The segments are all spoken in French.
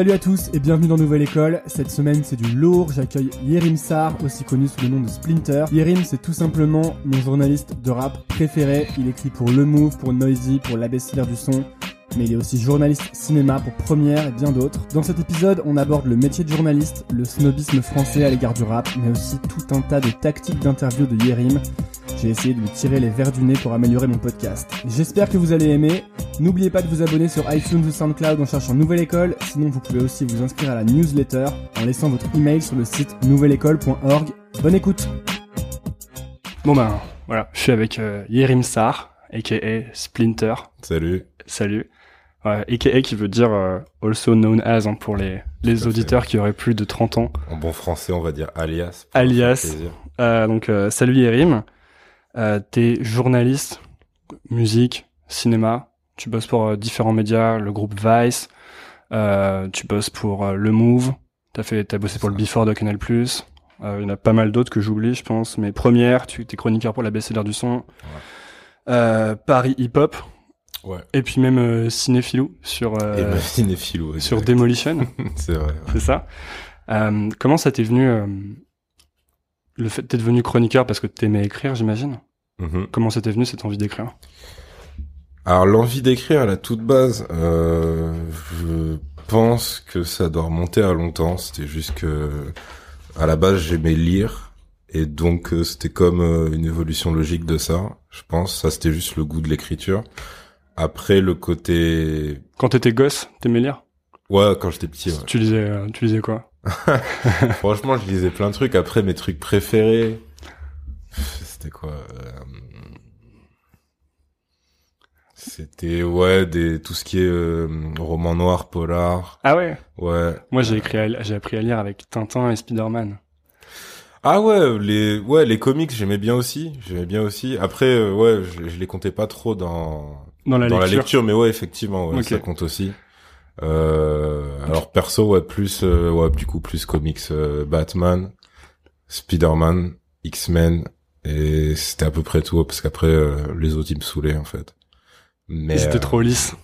Salut à tous et bienvenue dans Nouvelle École. Cette semaine c'est du lourd, j'accueille Yerim Sar, aussi connu sous le nom de Splinter. Yerim c'est tout simplement mon journaliste de rap préféré. Il écrit pour Le Move, pour Noisy, pour l'ABCDR du son. Mais il est aussi journaliste cinéma pour Première et bien d'autres. Dans cet épisode, on aborde le métier de journaliste, le snobisme français à l'égard du rap, mais aussi tout un tas de tactiques d'interview de Yerim. J'ai essayé de lui tirer les verres du nez pour améliorer mon podcast. J'espère que vous allez aimer. N'oubliez pas de vous abonner sur iTunes ou SoundCloud en cherchant Nouvelle École. Sinon, vous pouvez aussi vous inscrire à la newsletter en laissant votre email sur le site nouvelleécole.org. Bonne écoute Bon ben, voilà, je suis avec euh, Yerim Sar, aka Splinter. Salut. Salut. Ouais, aka qui veut dire euh, also known as hein, pour les, les auditeurs qui auraient plus de 30 ans. En bon français, on va dire alias. Alias. Euh, donc euh, salut Yerim, euh, t'es journaliste, musique, cinéma, tu bosses pour euh, différents médias, le groupe Vice, euh, tu bosses pour euh, Le Move, t'as fait, t'as bossé pour le. Before de Canal+, euh, il y en a pas mal d'autres que j'oublie je pense, mais première, tu t'es chroniqueur pour la BCDR du son, euh, Paris Hip Hop, Ouais. et puis même Cinéphilou sur, euh, Et ma cinéphilo. sur. Demolition. C'est vrai. ouais. C'est ça. Euh, comment ça t'est venu euh, le fait d'être devenu chroniqueur parce que t'aimais écrire, j'imagine. Mhm. Comment t'est venu cette envie d'écrire? Alors l'envie d'écrire à la toute base, euh, je pense que ça doit remonter à longtemps. C'était juste que à la base j'aimais lire et donc euh, c'était comme euh, une évolution logique de ça. Je pense ça c'était juste le goût de l'écriture. Après le côté Quand t'étais gosse, t'aimais lire? Ouais quand j'étais petit. Ouais. Tu lisais, tu lisais quoi? Franchement, je lisais plein de trucs. Après, mes trucs préférés, c'était quoi euh, C'était ouais, des tout ce qui est euh, roman noir, polar. Ah ouais? Ouais. Moi j'ai écrit, j'ai appris à lire avec Tintin et Spider-Man. Ah ouais, les ouais les comics, j'aimais bien aussi. J'aimais bien aussi. Après, euh, ouais, je, je les comptais pas trop dans Dans la dans lecture. la lecture, mais ouais, effectivement, ouais, ça compte aussi. Euh, alors perso, ouais, plus, euh, ouais, du coup, plus comics, euh, Batman, Spider-Man, X-Men, et c'était à peu près tout, parce qu'après, euh, les autres, ils me saoulaient, en fait. Mais, euh, trop lisses.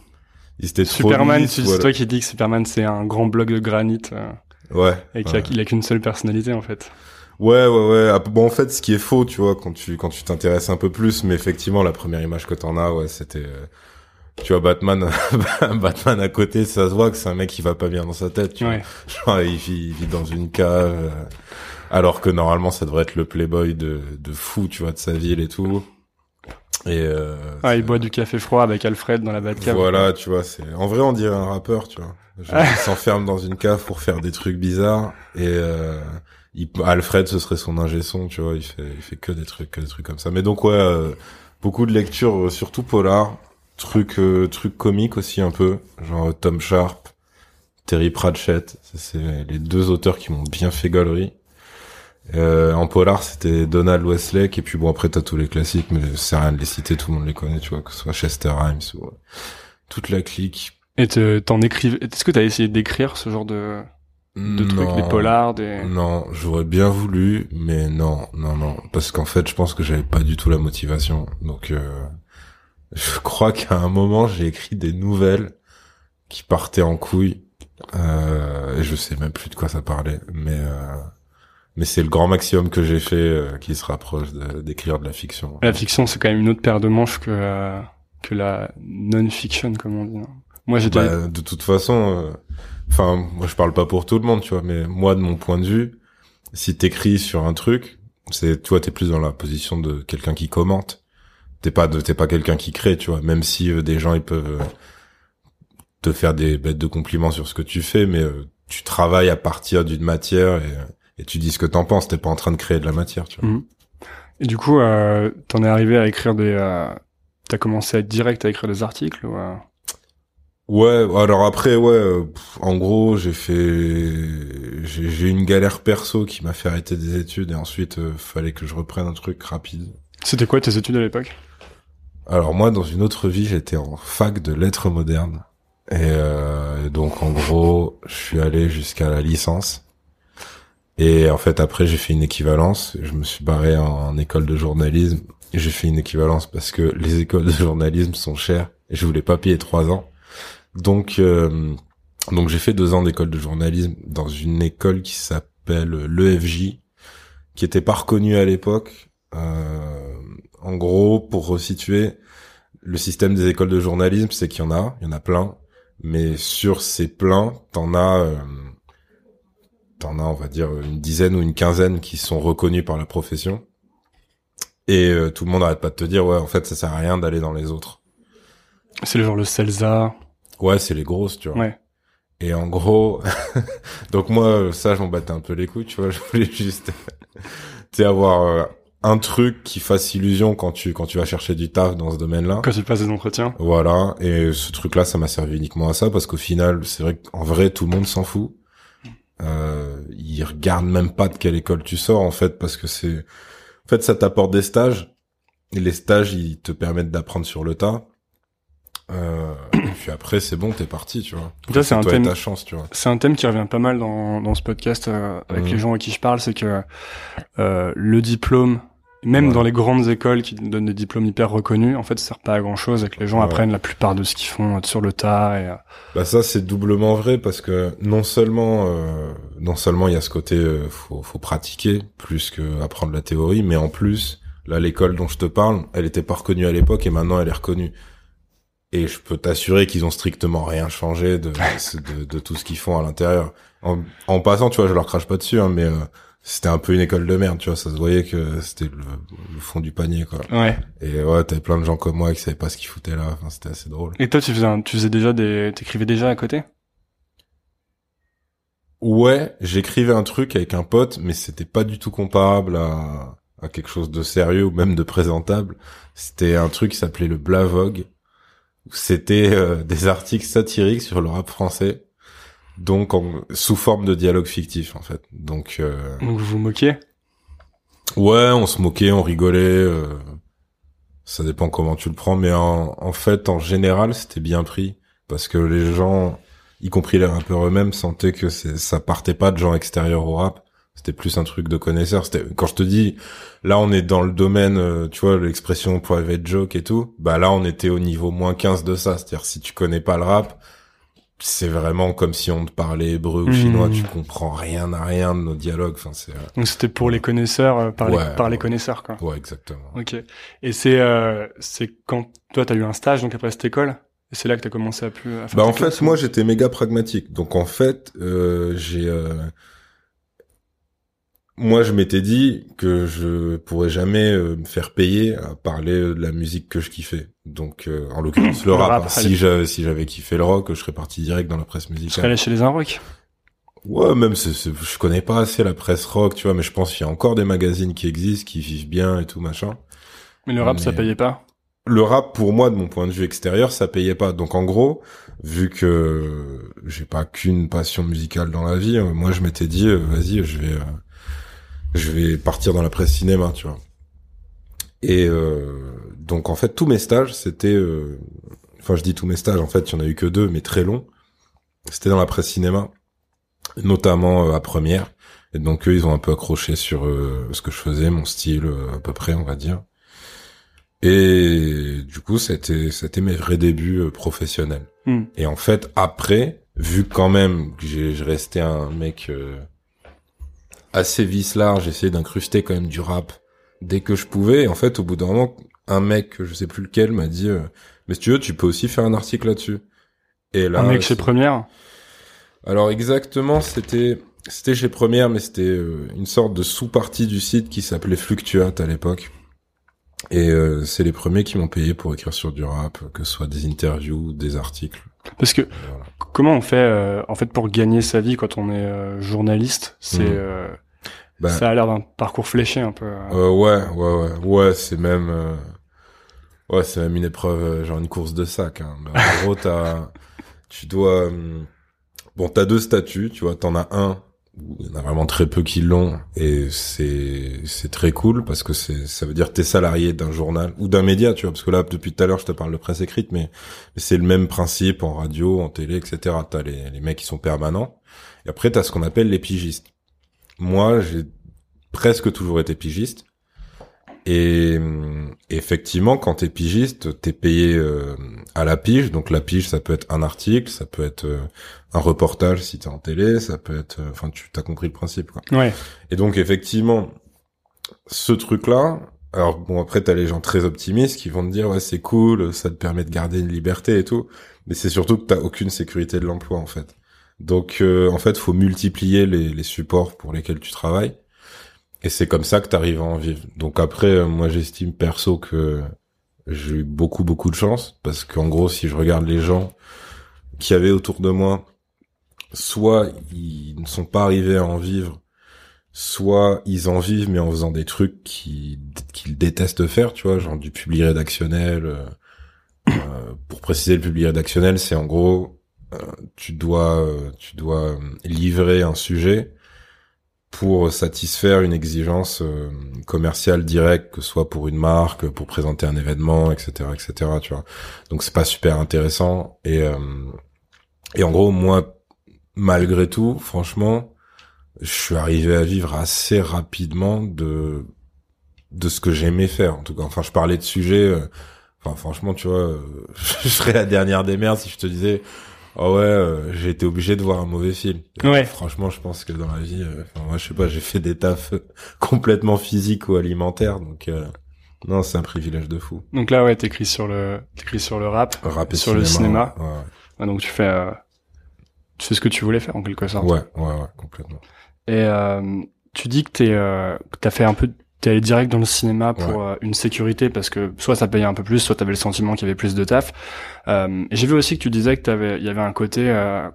ils étaient trop Superman, tu- c'est toi qui dis que Superman c'est un grand bloc de granit euh, Ouais. et qu'il a, ouais. qu'il a qu'une seule personnalité en fait. Ouais, ouais, ouais. Ah, Bon, en fait, ce qui est faux, tu vois, quand tu quand tu t'intéresses un peu plus, mais effectivement, la première image que t'en as, ouais, c'était, euh, tu vois, Batman, Batman à côté, ça se voit que c'est un mec qui va pas bien dans sa tête, tu Ouais. vois. Genre, il vit, il vit dans une cave, euh, alors que normalement, ça devrait être le playboy de de fou, tu vois, de sa ville et tout. Et euh, Ah, il boit du café froid avec Alfred dans la Batcave. voilà, tu vois, c'est en vrai on dirait un rappeur, tu vois. Genre, il s'enferme dans une cave pour faire des trucs bizarres et euh, il, Alfred ce serait son ingé son, tu vois, il fait il fait que des trucs que des trucs comme ça. Mais donc ouais, euh, beaucoup de lectures euh, surtout polar, trucs euh, trucs comiques aussi un peu, genre Tom Sharp, Terry Pratchett. C'est les deux auteurs qui m'ont bien fait galerie. Euh, en polar, c'était Donald Westlake, et puis bon, après, t'as tous les classiques, mais c'est rien de les citer, tout le monde les connaît, tu vois, que ce soit Chester Himes ou euh, toute la clique. Et t'en écrives, est-ce que t'as essayé d'écrire ce genre de, de trucs, des polars, des... Non, j'aurais bien voulu, mais non, non, non, parce qu'en fait, je pense que j'avais pas du tout la motivation, donc euh, je crois qu'à un moment, j'ai écrit des nouvelles qui partaient en couille, euh, et je sais même plus de quoi ça parlait, mais... Euh, mais c'est le grand maximum que j'ai fait euh, qui se rapproche d'écrire de, la fiction. La fiction, c'est quand même une autre paire de manches que euh, que la non-fiction, comme on dit. Moi, j'ai bah, de toute façon, euh, enfin, moi, je parle pas pour tout le monde, tu vois, mais moi, de mon point de vue, si t'écris sur un truc, c'est, toi, t'es plus dans la position de quelqu'un qui commente. T'es pas t'es pas quelqu'un qui crée, tu vois. Même si des gens ils peuvent te faire des bêtes de compliments sur ce que tu fais, mais tu travailles à partir d'une matière et et tu dis ce que t'en penses. T'es pas en train de créer de la matière, tu vois. Mhm. Et du coup, euh, t'en es arrivé à écrire des. Euh, T'as commencé à être direct à écrire des articles ou euh... Ouais. Alors après, ouais. Euh, en gros, j'ai fait. J'ai une galère perso qui m'a fait arrêter des études et ensuite euh, fallait que je reprenne un truc rapide. C'était quoi tes études à l'époque? Alors moi, dans une autre vie, j'étais en fac de lettres modernes. Et, et donc en gros, je suis allé jusqu'à la licence. Et en fait, après, j'ai fait une équivalence. Je me suis barré en, école de journalisme. J'ai fait une équivalence parce que les écoles de journalisme sont chères et je voulais pas payer trois ans. Donc, euh, donc j'ai fait deux ans d'école de journalisme dans une école qui s'appelle l'EFJ, qui était pas reconnue à l'époque. Euh, en gros, pour resituer, le système des écoles de journalisme, c'est qu'il y en a, il y en a plein, mais sur ces pleins, t'en as euh, t'en as, on va dire, une dizaine ou une quinzaine qui sont reconnus par la profession. Et euh, tout le monde arrête pas de te dire, ouais, en fait, ça sert à rien d'aller dans les autres. C'est le genre le CELSA. Ouais, c'est les grosses, tu vois. Ouais. Et en gros, donc moi, ça, je m'en battais un peu les couilles, tu vois. Je voulais juste, tu avoir euh, un truc qui fasse illusion quand tu quand tu vas chercher du taf dans ce domaine-là. Quand tu passes des entretiens. Voilà. Et ce truc-là, ça m'a servi uniquement à ça parce qu'au final, c'est vrai qu'en vrai, tout le monde s'en fout. Euh, ils regardent même pas de quelle école tu sors en fait parce que c'est en fait ça t'apporte des stages et les stages ils te permettent d'apprendre sur le tas. Euh, et puis après c'est bon t'es parti tu vois. Ça c'est un thème. Ta chance tu vois. C'est un thème qui revient pas mal dans dans ce podcast euh, avec mhm. les gens à qui je parle c'est que euh, le diplôme même dans les grandes écoles qui donnent des diplômes hyper reconnus, en fait, ça sert pas à grand chose et que les gens apprennent la plupart de ce qu'ils font sur le tas. Et... Euh, bah ça, c'est doublement vrai parce que non seulement, euh, non seulement il y a ce côté, euh, faut, faut pratiquer plus que apprendre la théorie, mais en plus, là, l'école dont je te parle, elle était pas reconnue à l'époque et maintenant elle est reconnue. Et je peux t'assurer qu'ils ont strictement rien changé de, de, de, tout ce qu'ils font à l'intérieur. En, en, passant, tu vois, je leur crache pas dessus, hein, mais euh, c'était un peu une école de merde, tu vois, ça se voyait que c'était le, fond du panier, quoi. Ouais. Et ouais, t'avais plein de gens comme moi qui savaient pas ce qu'ils foutaient là, enfin, c'était assez drôle. Et toi, tu faisais, tu faisais déjà des, t'écrivais déjà à côté? Ouais, j'écrivais un truc avec un pote, mais c'était pas du tout comparable à, à quelque chose de sérieux ou même de présentable. C'était un truc qui s'appelait le Blavog. C'était euh, des articles satiriques sur le rap français donc sous forme de dialogue fictif en fait. Donc, euh, donc vous vous moquiez? Ouais, on se moquait, on rigolait. Euh, ça dépend comment tu le prends, mais en, en fait, en général, c'était bien pris parce que les gens, y compris les rappeurs eux-mêmes, sentaient que ça partait pas de gens extérieurs au rap. C'était plus un truc de connaisseurs. C'était quand je te dis, là, on est dans le domaine, euh, tu vois, l'expression private joke et tout. Bah là, on était au niveau moins 15 de ça. C'est-à-dire si tu connais pas le rap, c'est vraiment comme si on te parlait hébreu ou chinois, tu comprends rien à rien de nos dialogues. Enfin, c'est. Euh, Donc c'était pour les connaisseurs, euh, par, les, par les connaisseurs, quoi. Ouais, exactement. Ok. Et c'est euh, c'est quand toi t'as eu un stage donc après cette école, et c'est là que t'as commencé à plus. À faire bah en fait, moi j'étais méga pragmatique. Donc en fait, euh, j'ai moi, je m'étais dit que je pourrais jamais euh, me faire payer à parler de la musique que je kiffais. Donc, euh, en l'occurrence, le, rap. si j'avais si j'avais kiffé le rock, je serais parti direct dans la presse musicale. Je serais allé chez les rock. Ouais, même je connais pas assez la presse rock, tu vois, mais je pense qu'il y a encore des magazines qui existent, qui vivent bien et tout machin. Mais le rap, ça payait pas. le rap pour moi de mon point de vue extérieur ça payait pas donc en gros vu que j'ai pas qu'une passion musicale dans la vie moi je m'étais dit vas-y je vais je vais partir dans la presse cinéma tu vois et donc en fait tous mes stages c'était enfin je dis tous mes stages en fait il y en a eu que deux mais très longs c'était dans la presse cinéma notamment à première et donc eux, ils ont un peu accroché sur euh, ce que je faisais, mon style euh, à peu près, on va dire. Et du coup, c'était c'était mes vrais débuts euh, professionnels. Hmm. Et en fait, après, vu quand même que j'ai resté un mec assez vis large, j'essayais d'incruster quand même du rap dès que je pouvais. Et en fait, au bout d'un moment, un mec, je sais plus lequel, m'a dit "Mais si tu veux, tu peux aussi faire un article là-dessus." Et là, un mec chez Première? Alors exactement, c'était c'était chez Première, mais c'était euh, une sorte de sous-partie du site qui s'appelait Fluctuate à l'époque. Et euh, c'est les premiers qui m'ont payé pour écrire sur du rap, que ce soit des interviews, des articles. Parce que comment on fait euh, en fait pour gagner sa vie quand on est journaliste? C'est mmh. Bah, ça a l'air d'un parcours fléché un peu. ouais, ouais, ouais, ouais. C'est même ouais, c'est même une épreuve, genre une course de sac. Hein. Bah, en gros, t'as, tu dois bon, t'as deux statuts, tu vois. T'en as un il y en a vraiment très peu qui l'ont et c'est c'est très cool parce que c'est ça veut dire t'es salarié d'un journal ou d'un média tu vois parce que là depuis tout à l'heure je te parle de presse écrite mais, c'est le même principe en radio en télé etc t'as les les mecs qui sont permanents et après t'as ce qu'on appelle les pigistes moi j'ai presque toujours été pigiste et effectivement, quand t'es pigiste, t'es payé euh, à la pige. Donc la pige, ça peut être un article, ça peut être euh, un reportage si t'es en télé, ça peut être, euh, enfin, tu t'as compris le principe, quoi. Ouais. Et donc effectivement, ce truc-là. Alors bon, après t'as les gens très optimistes qui vont te dire ouais c'est cool, ça te permet de garder une liberté et tout, mais c'est surtout que t'as aucune sécurité de l'emploi en fait. Donc en fait, faut multiplier les, les supports pour lesquels tu travailles. Et c'est comme ça que tu arrives à en vivre. Donc après, euh, moi j'estime perso que j'ai eu beaucoup beaucoup de chance parce qu'en gros, si je regarde les gens qui avaient autour de moi, soit ils ne sont pas arrivés à en vivre, soit ils en vivent mais en faisant des trucs qu'ils qu'ils détestent faire, tu vois, genre du public rédactionnel. Euh, euh, pour préciser, le public rédactionnel, c'est en gros, tu dois tu dois livrer un sujet pour satisfaire une exigence euh, commerciale directe, que ce soit pour une marque, pour présenter un événement, etc., etc. Tu vois. Donc c'est pas super intéressant. Et euh, et en gros, moi, malgré tout, franchement, je suis arrivé à vivre assez rapidement de de ce que j'aimais faire. En tout cas, enfin, je parlais de sujets. Euh, enfin, franchement, tu vois, je serais la dernière des mères si je te disais Oh ouais, euh, j'ai été obligé de voir un mauvais film. Ouais. Franchement, je pense que dans la vie, euh, enfin, moi, je sais pas, j'ai fait des tafs complètement physiques ou alimentaires, donc euh, non, c'est un privilège de fou. Donc là, ouais, t'écris sur le, t'écris sur le rap, rap sur le cinéma. Ouais, ouais. donc tu fais, tu fais ce que tu voulais faire en quelque sorte. Ouais, ouais, ouais, complètement. Et tu dis que t'es, que t'as fait un peu t'es allé direct dans le cinéma pour euh, une sécurité parce que soit ça payait un peu plus, soit t'avais le sentiment qu'il y avait plus de taf. Euh, J'ai vu aussi que tu disais que t'avais, il y avait un côté euh,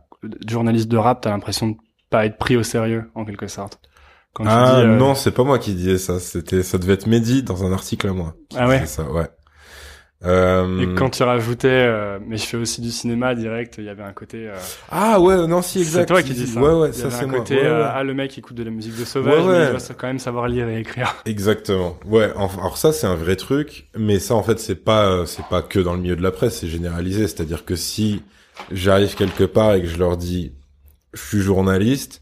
journaliste de rap, t'as l'impression de pas être pris au sérieux en quelque sorte. Quand ah dis, euh, non, c'est pas moi qui disais ça. C'était, ça devait être Mehdi dans un article à moi. Ah ouais? Ça, ouais. Euh... Et quand tu rajoutais, euh, mais je fais aussi du cinéma direct, il y avait un côté. Euh... Ah ouais, non, si exact. C'est toi qui dis ça. Ouais, ouais, ça c'est moi. Côté, euh, ah le mec écoute de la musique de Sauvage, mais il doit quand même savoir lire et écrire. Exactement. Ouais. alors ça c'est un vrai truc, mais ça en fait c'est pas c'est pas que dans le milieu de la presse, c'est généralisé. C'est-à-dire que si j'arrive quelque part et que je leur dis je suis journaliste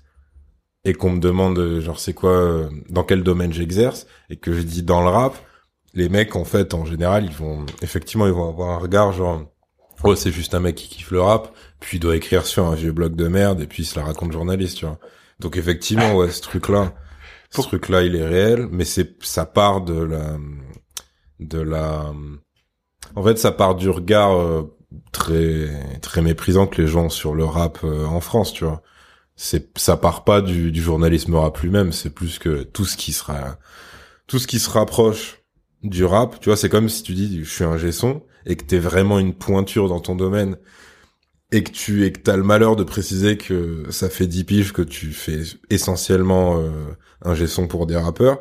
et qu'on me demande genre c'est quoi dans quel domaine j'exerce et que je dis dans le rap les mecs en fait en général ils vont effectivement ils vont avoir un regard genre oh c'est juste un mec qui kiffe le rap puis il doit écrire sur un vieux blog de merde et puis il se la raconte journaliste tu vois. Donc effectivement ouais ce truc là ce truc là il est réel mais c'est ça part de la de la en fait ça part du regard euh, très très méprisant que les gens ont sur le rap euh, en France tu vois. C'est ça part pas du, du journalisme rap lui-même c'est plus que tout ce qui sera tout ce qui se rapproche du rap, tu vois, c'est comme si tu dis je suis un gesson et que t'es vraiment une pointure dans ton domaine et que tu et que t'as le malheur de préciser que ça fait 10 piges que tu fais essentiellement euh, un gesson pour des rappeurs.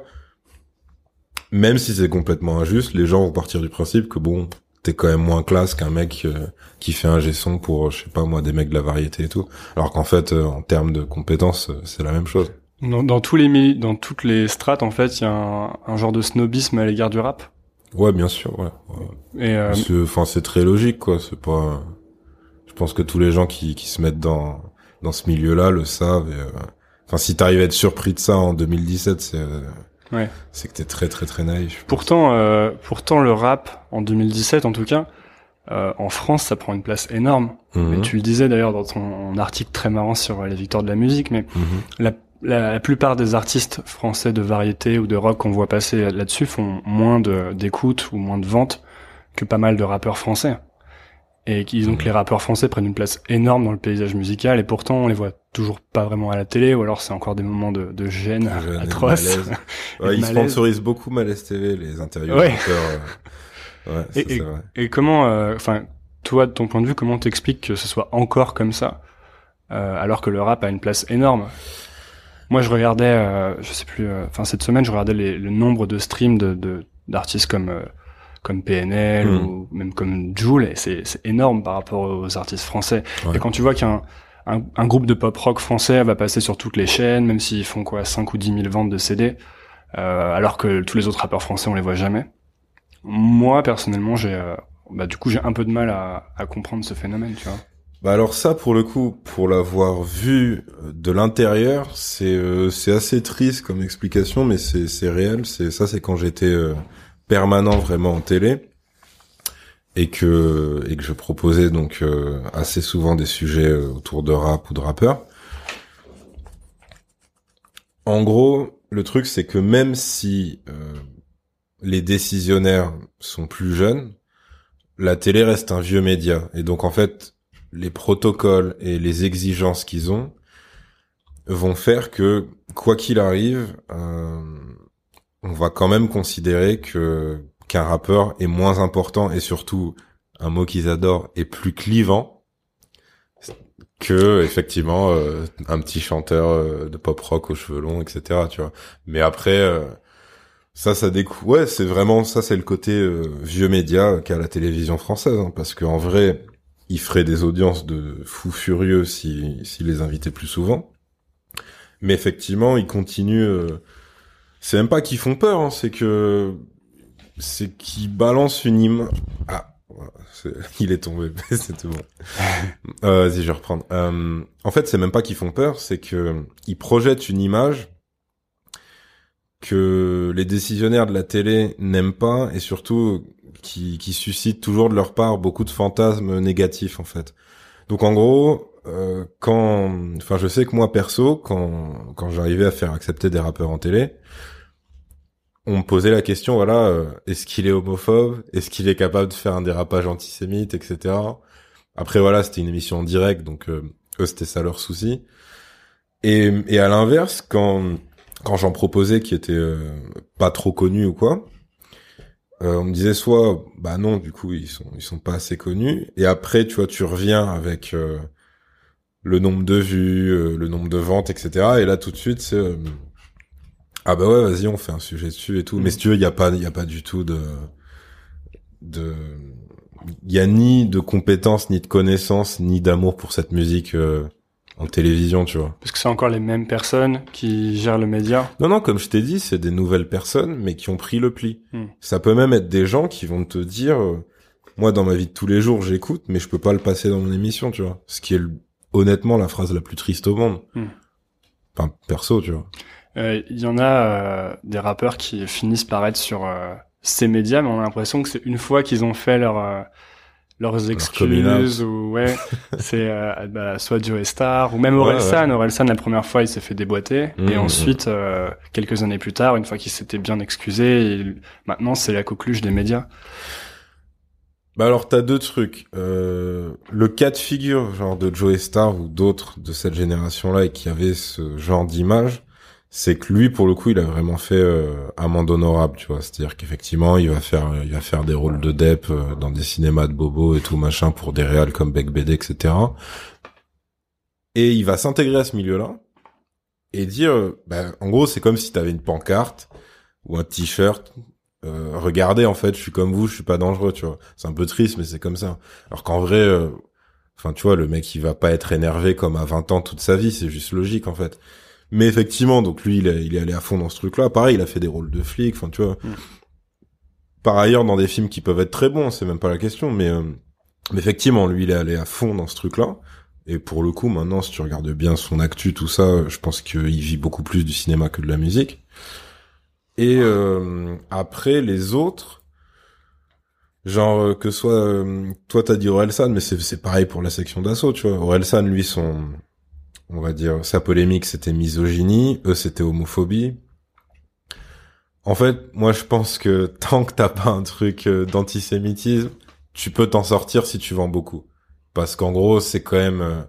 même si c'est complètement injuste, les gens vont partir du principe que bon, t'es quand même moins classe qu'un mec euh, qui fait un gesson pour, je sais pas moi, des mecs de la variété et tout. Alors qu'en fait, euh, en termes de compétences, c'est la même chose. Dans, dans tous les dans toutes les strates, en fait, il y a un, un, genre de snobisme à l'égard du rap. Ouais, bien sûr, ouais. ouais. Et enfin, c'est très logique, quoi. C'est pas. Je pense que tous les gens qui, qui se mettent dans dans ce milieu-là le savent. Enfin, si t'arrives à être surpris de ça en 2017, c'est Ouais. C'est que t'es très très très naïf. Pourtant, euh, pourtant le rap en 2017 en tout cas, euh, en France, ça prend une place énorme. Mhm. Tu le disais d'ailleurs dans ton article très marrant sur les victoires de la musique, mais Mhm. la, la, la plupart des artistes français de variété ou de rock qu'on voit passer là-dessus font moins de d'écoute ou moins de ventes que pas mal de rappeurs français. Et disons que les rappeurs français prennent une place énorme dans le paysage musical et pourtant on les voit toujours pas vraiment à la télé ou alors c'est encore des moments de, de gêne et. Et Ouais, de ils sponsorisent beaucoup Malaise TV, les interviews Ouais. euh. Ouais, ça, Et- c'est vrai. Et comment, euh, enfin, toi, de ton point de vue, comment t'expliques que ce soit encore comme ça, euh, alors que le rap a une place énorme? Moi, je regardais, euh, je sais plus, euh, enfin cette semaine, je regardais les- le nombre de streams de de- d'artistes comme euh, comme PNL Mhm. ou même comme Joule, et c'est c'est énorme par rapport aux artistes français. Ouais. Et quand tu vois qu'un un, un groupe de pop rock français va passer sur toutes les chaînes, même s'ils font quoi 5 ou 10 000 ventes de CD, euh, alors que tous les autres rappeurs français on les voit jamais. Moi personnellement j'ai euh, bah du coup j'ai un peu de mal à, à comprendre ce phénomène, tu vois. Bah alors ça, pour le coup, pour l'avoir vu euh, de l'intérieur, c'est euh, c'est assez triste comme explication, mais c'est réel. C'est ça, c'est quand j'étais euh, permanent vraiment en télé et que et que je proposais donc assez souvent des sujets autour de rap ou de rappeurs. En gros, le truc c'est que même si les décisionnaires sont plus jeunes, la télé reste un vieux média et donc en fait les protocoles et les exigences qu'ils ont vont faire que quoi qu'il arrive, euh, on va quand même considérer que qu'un rappeur est moins important et surtout un mot qu'ils adorent est plus clivant que effectivement euh, un petit chanteur euh, de pop rock aux cheveux longs, etc. Tu vois. Mais après, euh, ça, ça décou. Ouais, c'est vraiment ça, c'est le côté vieux média qu'a la télévision française, hein, parce qu'en vrai, ils feraient des audiences de fous furieux si s'ils les invitaient plus souvent. Mais effectivement, ils continuent. euh, c'est même pas qu'ils font peur, hein, c'est que c'est qu'ils balancent une image. Ah, il est tombé, c'était bon. Euh, Vas-y, je vais reprendre. Euh, en fait, c'est même pas qu'ils font peur, c'est que ils projettent une image que les décisionnaires de la télé n'aiment pas et surtout qui, qui suscite toujours de leur part beaucoup de fantasmes négatifs en fait. Donc en gros, euh, quand, enfin je sais que moi perso, quand quand j'arrivais à faire accepter des rappeurs en télé, on me posait la question voilà, euh, est-ce qu'il est homophobe, est-ce qu'il est capable de faire un dérapage antisémite, etc. Après voilà, c'était une émission en direct, donc euh, eux c'était ça leur souci. Et et à l'inverse, quand quand j'en proposais qui étaient euh, pas trop connus ou quoi, euh, on me disait soit bah non du coup ils sont ils sont pas assez connus et après tu vois tu reviens avec euh, le nombre de vues euh, le nombre de ventes etc et là tout de suite c'est euh, ah bah ouais vas-y on fait un sujet dessus et tout. Mais si tu veux il y a pas il y a pas du tout de de il y a ni de compétences ni de connaissances ni d'amour pour cette musique euh, en télévision tu vois Parce que c'est encore les mêmes personnes qui gèrent le média. non, non, comme je t'ai dit, c'est des nouvelles personnes, mais qui ont pris le pli. Hmm. Ça peut même être des gens qui vont te dire, euh, moi, dans ma vie de tous les jours, j'écoute, mais je peux pas le passer dans mon émission, tu vois. Ce qui est, honnêtement, la phrase la plus triste au monde. Hmm. Enfin, perso, tu vois. Euh, Il y en a euh, des rappeurs qui finissent par être sur euh, ces médias, mais on a l'impression que c'est une fois qu'ils ont fait leur euh, leurs excuses ou ouais, c'est euh, bah, soit Joe Star ou même Ouais, Orelsan. Orelsan la première fois il s'est fait déboîter Mhm, et ensuite euh, quelques années plus tard, une fois qu'il s'était bien excusé, il- maintenant c'est la coqueluche des médias. Bah alors, t'as deux trucs. Euh, le cas de figure, genre de Joe Star ou d'autres de cette génération-là et qui avaient ce genre d'image, c'est que lui, pour le coup, il a vraiment fait euh, amende honorable, tu vois. C'est-à-dire qu'effectivement, il va faire, il va faire des rôles de dep euh, dans des cinémas de bobo et tout machin pour des réals comme Beck BD, etc. Et il va s'intégrer à ce milieu-là et dire, bah, en gros, c'est comme si t'avais une pancarte ou un t-shirt euh, regardez en fait, je suis comme vous, je suis pas dangereux, tu vois. C'est un peu triste, mais c'est comme ça. Alors qu'en vrai, euh, enfin tu vois, le mec il va pas être énervé comme à 20 ans toute sa vie, c'est juste logique en fait. Mais effectivement, donc lui il est, il est allé à fond dans ce truc-là. Pareil, il a fait des rôles de flic, enfin tu vois. Mm. Par ailleurs, dans des films qui peuvent être très bons, c'est même pas la question, mais, euh, mais effectivement, lui il est allé à fond dans ce truc-là. Et pour le coup, maintenant, si tu regardes bien son actu, tout ça, je pense qu'il vit beaucoup plus du cinéma que de la musique. Et euh, après, les autres, genre euh, que soit euh, toi t'as dit Orelsan, mais c'est c'est pareil pour la section d'assaut, tu vois. Orelsan, lui, son, on va dire, sa polémique, c'était misogynie, eux, c'était homophobie. En fait, moi, je pense que tant que t'as pas un truc euh, d'antisémitisme, tu peux t'en sortir si tu vends beaucoup parce qu'en gros c'est quand même euh,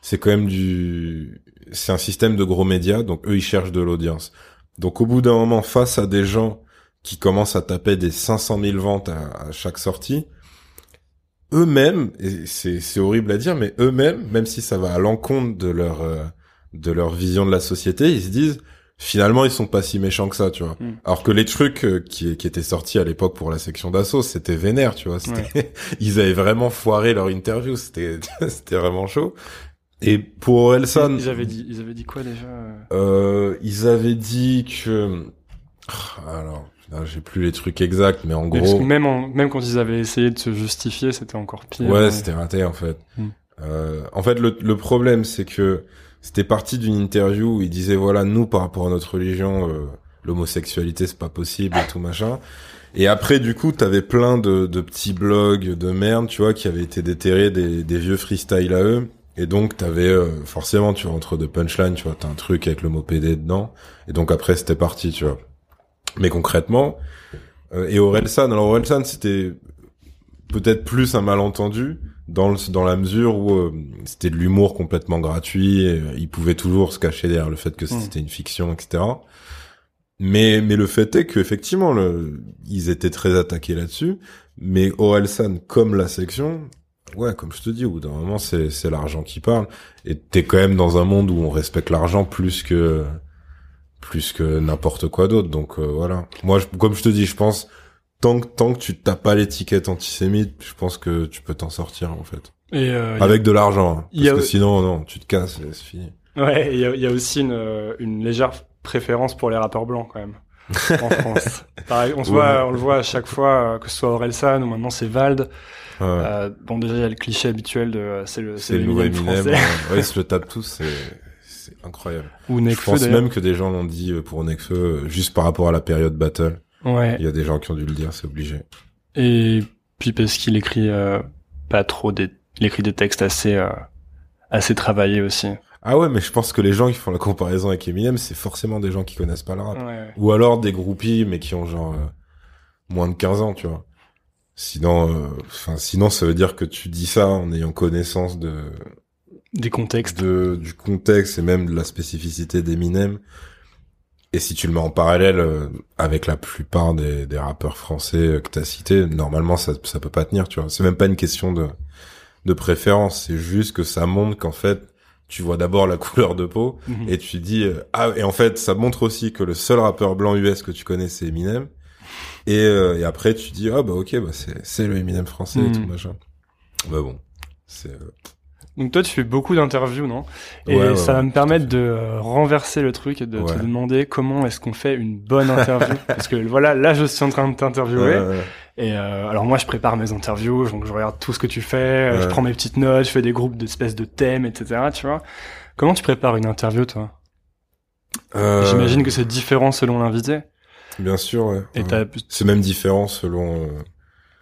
c'est quand même du c'est un système de gros médias donc eux ils cherchent de l'audience donc au bout d'un moment face à des gens qui commencent à taper des 500 000 ventes à, à chaque sortie eux-mêmes et c'est c'est horrible à dire mais eux-mêmes même si ça va à l'encontre de leur euh, de leur vision de la société ils se disent finalement ils sont pas si méchants que ça tu vois. Mm. alors que les trucs euh, qui qui étaient sortis à l'époque pour la section d'assaut c'était vénère tu vois. C'était ils avaient vraiment foiré leur interview c'était c'était vraiment chaud. Et pour Orelsan Ils avaient dit, ils avaient dit quoi déjà? euh ils avaient dit que Ah, alors j'ai plus les trucs exacts mais en Mais parce gros que même, en- même quand ils avaient essayé de se justifier, c'était encore pire. Ouais, c'était raté en fait. Hmm. Euh, en fait, le, le problème, c'est que c'était parti d'une interview où il disait voilà, nous par rapport à notre religion, euh, l'homosexualité c'est pas possible et tout machin. Et après, du coup, t'avais plein de, de petits blogs de merde, tu vois, qui avaient été déterrés des, des vieux freestyles à eux. Et donc, t'avais euh, forcément, tu rentres de punchline, tu vois, t'as un truc avec le mot PD dedans. Et donc après, c'était parti, tu vois. Mais concrètement, euh, et Orelsan, alors Orelsan, c'était peut-être plus un malentendu dans le, dans la mesure où euh, c'était de l'humour complètement gratuit. Et, euh, il pouvait toujours se cacher derrière le fait que Mm. c'était une fiction, etc. Mais mais le fait est que effectivement, le, ils étaient très attaqués là-dessus. Mais Orelsan, comme la section, ouais, comme je te dis, au bout d'un moment, c'est c'est l'argent qui parle. Et t'es quand même dans un monde où on respecte l'argent plus que plus que n'importe quoi d'autre. Donc euh, voilà. Moi, je- comme je te dis, je pense tant que tant que tu tapes pas l'étiquette antisémite, je pense que tu peux t'en sortir en fait. Et euh, Avec de l'argent, hein. parce a- que sinon non, tu te casses c'est fini. Ouais, il y a, il y a aussi une, euh, une légère préférence pour les rappeurs blancs quand même en France. Pareil, on se Ouais. voit, on le voit à chaque fois, euh, que ce soit Orelsan ou maintenant c'est Vald. Ouais. Euh, bon, déjà il y a le cliché habituel de euh, c'est le, c'est le nouveau Eminem. ouais. Ils se le tapent tous, incroyable. ou Je Nekfeu pense d'ailleurs. même que des gens l'ont dit euh, pour Nekfeu, euh, juste par rapport à la période battle. Ouais. Il y a des gens qui ont dû le dire, c'est obligé. Et puis parce qu'il écrit euh, pas trop des, il écrit des textes assez euh, assez travaillés aussi. Ah ouais, mais je pense que les gens qui font la comparaison avec Eminem, c'est forcément des gens qui connaissent pas le rap. Ouais. Ou alors des groupies, mais qui ont genre euh, moins de 15 ans, tu vois. Sinon, enfin, sinon, ça veut dire que tu dis ça en ayant connaissance de, Des contextes. de du contexte et même de la spécificité d'Eminem. Et si tu le mets en parallèle euh, avec la plupart des, des rappeurs français euh, que t'as cités, normalement, ça, ça peut pas tenir, tu vois. C'est même pas une question de, de préférence, c'est juste que ça montre qu'en fait, tu vois d'abord la couleur de peau, Mhm. et tu dis euh, ah et en fait ça montre aussi que le seul rappeur blanc US que tu connais c'est Eminem et, euh, et après tu dis ah bah ok bah c'est c'est le Eminem français et tout machin bah bon c'est euh, Donc toi, tu fais beaucoup d'interviews, non? Et Ouais, ouais, ça va ouais, me permettre de euh, renverser le truc et de te demander comment est-ce qu'on fait une bonne interview. Parce que voilà, là, je suis en train de t'interviewer. Et euh, alors moi, je prépare mes interviews, donc je regarde tout ce que tu fais, euh, je prends mes petites notes, je fais des groupes d'espèces de thèmes, etc. Tu vois. Comment tu prépares une interview, toi? Euh, J'imagine que c'est différent selon l'invité. bien sûr ouais, Et c'est même différent selon euh,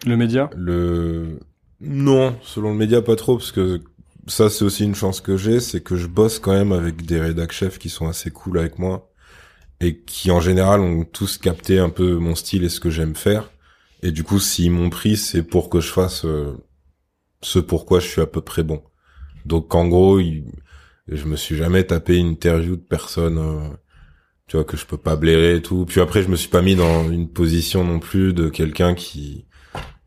le média? le non selon le média pas trop parce que ça c'est aussi une chance que j'ai c'est que je bosse quand même avec des rédac chefs qui sont assez cool avec moi et qui en général ont tous capté un peu mon style et ce que j'aime faire. Et du coup s'ils m'ont pris c'est pour que je fasse euh, ce pourquoi je suis à peu près bon. Donc en gros je me suis jamais tapé une interview de personne euh, tu vois que je peux pas blairer et tout. Puis après je me suis pas mis dans une position non plus de quelqu'un qui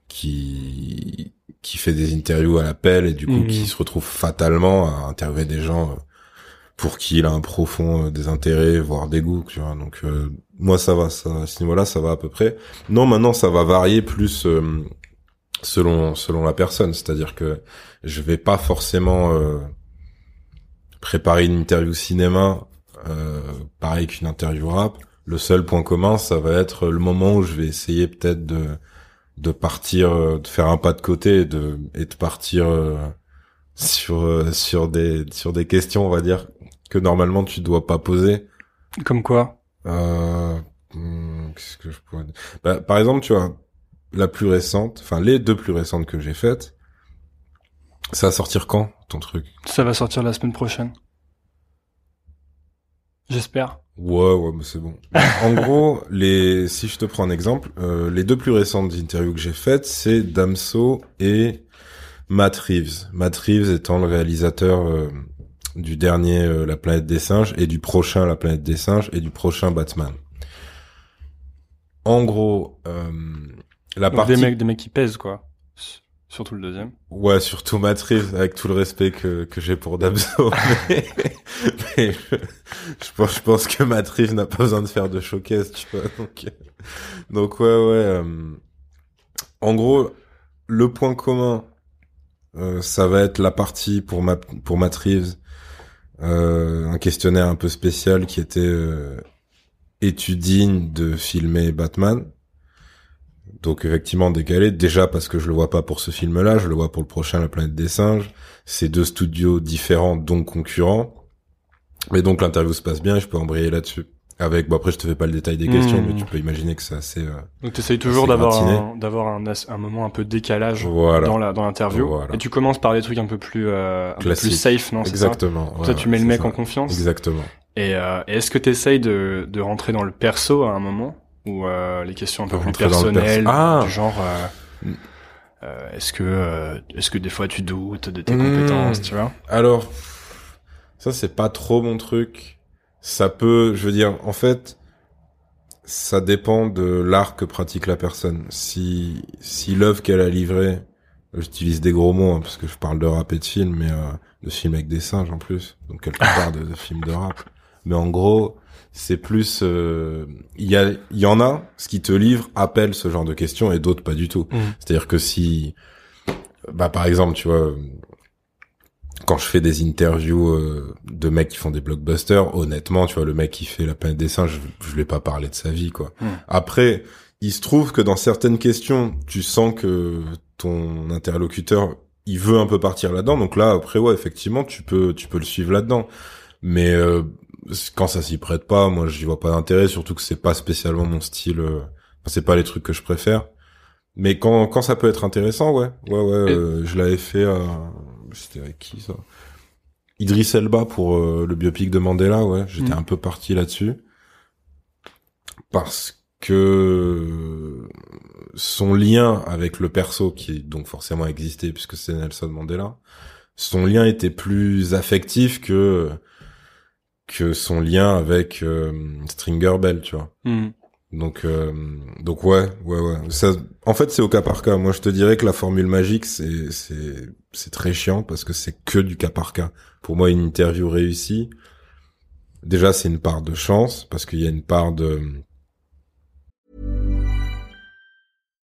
qui qui fait des interviews à l'appel et du coup Mhm. qui se retrouve fatalement à interviewer des gens euh, pour qui il a un profond euh, désintérêt, voire dégoût, tu vois. Donc euh, moi ça va, ça, à ce niveau-là, ça va à peu près. Non, maintenant ça va varier plus euh, selon selon la personne, c'est-à-dire que je vais pas forcément préparer une interview cinéma pareil qu'une interview rap. Le seul point commun, ça va être le moment où je vais essayer peut-être de de partir, de faire un pas de côté et de et de partir sur sur des sur des questions, on va dire que normalement tu dois pas poser. Comme quoi euh, hmm, Qu'est-ce que je pourrais dire? Bah, Par exemple, tu vois, la plus récente, enfin les deux plus récentes que j'ai faites, ça va sortir quand ton truc? Ça va sortir la semaine prochaine. J'espère. Ouais, ouais, mais c'est bon. en gros, les, si je te prends un exemple, euh, les deux plus récentes interviews que j'ai faites, c'est Damso et Matt Reeves. Matt Reeves étant le réalisateur euh, du dernier euh, La planète des singes et du prochain La planète des singes et du prochain Batman. En gros, euh, la partie des mecs des mecs qui pèsent quoi. Surtout le deuxième. Ouais, surtout Matrice, avec tout le respect que, que j'ai pour Damso. mais, je, pense, je pense que Matrice n'a pas besoin de faire de showcase, tu vois. Donc, donc ouais, ouais. Euh, en gros, le point commun, euh, ça va être la partie pour ma euh, un questionnaire un peu spécial qui était euh, es-tu digne de filmer Batman donc effectivement décalé déjà parce que je le vois pas pour ce film-là, je le vois pour le prochain La planète des singes. C'est deux studios différents donc concurrents. Mais donc l'interview se passe bien et je peux embrayer là-dessus. Avec, bon après je te fais pas le détail des questions, mais tu peux imaginer que c'est assez. Euh, Donc tu essayes toujours d'avoir un, d'avoir un, un, moment un peu décalage dans la dans l'interview. Et tu commences par des trucs un peu plus euh, un peu plus safe, non Exactement. Ça, tu mets le mec en confiance. Exactement. Et, euh, est-ce que tu essayes de de rentrer dans le perso à un moment ou euh, les questions un peu plus personnelles, ah. du genre. Euh, euh, est-ce que euh, est-ce que des fois tu doutes de tes hmm. compétences, tu vois? Alors ça c'est pas trop mon truc ça peut, je veux dire, en fait, ça dépend de l'art que pratique la personne. Si si l'œuvre qu'elle a livrée, j'utilise des gros mots hein, parce que je parle de rap et de film, mais euh, de film avec des singes en plus, donc quelque part de, de film de rap. Mais en gros, c'est plus, euh, il y a, il y en a, ce qui te livre appelle ce genre de questions et d'autres pas du tout. Mmh. C'est-à-dire que si, bah par exemple, tu vois, quand je fais des interviews euh, de mecs qui font des blockbusters, honnêtement, tu vois, le mec qui fait la planète des singes, je, je vais pas parler de sa vie, quoi. Hmm. Après, il se trouve que dans certaines questions, tu sens que ton interlocuteur, il veut un peu partir là-dedans. Donc là, après, ouais, effectivement, tu peux, tu peux le suivre là-dedans. Mais euh, quand ça s'y prête pas, moi, j'y vois pas d'intérêt. Surtout que c'est pas spécialement mon style. Euh, c'est pas les trucs que je préfère. Mais quand, quand ça peut être intéressant, ouais, ouais, ouais, je l'avais fait c'était avec qui ça? Idriss Elba pour euh, le biopic de Mandela, ouais, j'étais mm. un peu parti là-dessus parce que son lien avec le perso qui donc forcément existé puisque c'est Nelson Mandela, son lien était plus affectif que que son lien avec euh, Stringer Bell, tu vois. Mm. Donc, euh, donc ouais, ouais, ouais. Ça, en fait, c'est au cas par cas. Moi, je te dirais que la formule magique, c'est, c'est, c'est très chiant parce que c'est que du cas par cas. Pour moi, une interview réussie, déjà, c'est une part de chance parce qu'il y a une part de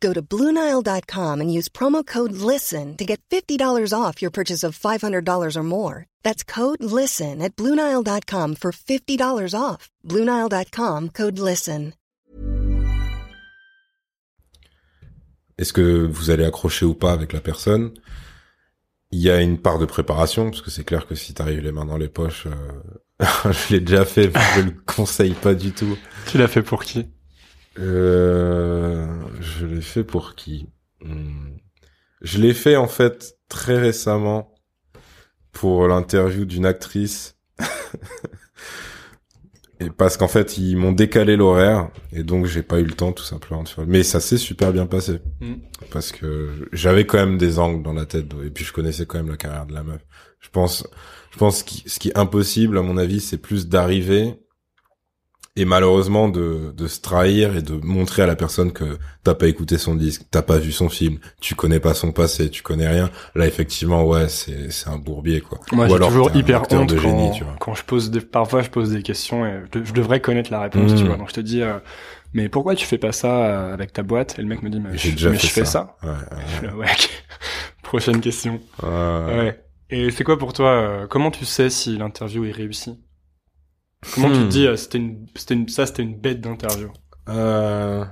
Go to BlueNile.com and use promo code LISTEN to get $50 off your purchase of $500 or more. That's code LISTEN at BlueNile.com for $50 off. BlueNile.com code LISTEN. Est-ce que vous allez accrocher ou pas avec la personne? Il y a une part de préparation, parce que c'est clair que si t'arrives les mains dans les poches, euh, je l'ai déjà fait, je le conseille pas du tout. Tu l'as fait pour qui? Euh, Je l'ai fait pour qui? Hmm. Je l'ai fait en fait très récemment pour l'interview d'une actrice. et parce qu'en fait ils m'ont décalé l'horaire et donc j'ai pas eu le temps tout simplement de faire. Mais ça s'est super bien passé mm. parce que j'avais quand même des angles dans la tête et puis je connaissais quand même la carrière de la meuf. Je pense, je pense que ce qui est impossible à mon avis c'est plus d'arriver et malheureusement de, de se trahir et de montrer à la personne que t'as pas écouté son disque, t'as pas vu son film, tu connais pas son passé, tu connais rien. Là, effectivement, ouais, c'est c'est un bourbier quoi. Moi, j'ai toujours hyper honte de génie, quand, tu vois. quand je pose des, parfois je pose des questions et je, devrais connaître la réponse, tu mmh. vois. Donc je te dis. Euh, mais pourquoi tu fais pas ça euh, avec ta boîte? Et le mec me dit, mais, je, mais je fais ça. Ouais, ouais. Prochaine question. Ouais. Et c'est quoi pour toi euh, Comment tu sais si l'interview est réussie? Comment tu te hmm. dis, euh, c'était une, c'était une, ça, c'était une bête d'interview euh,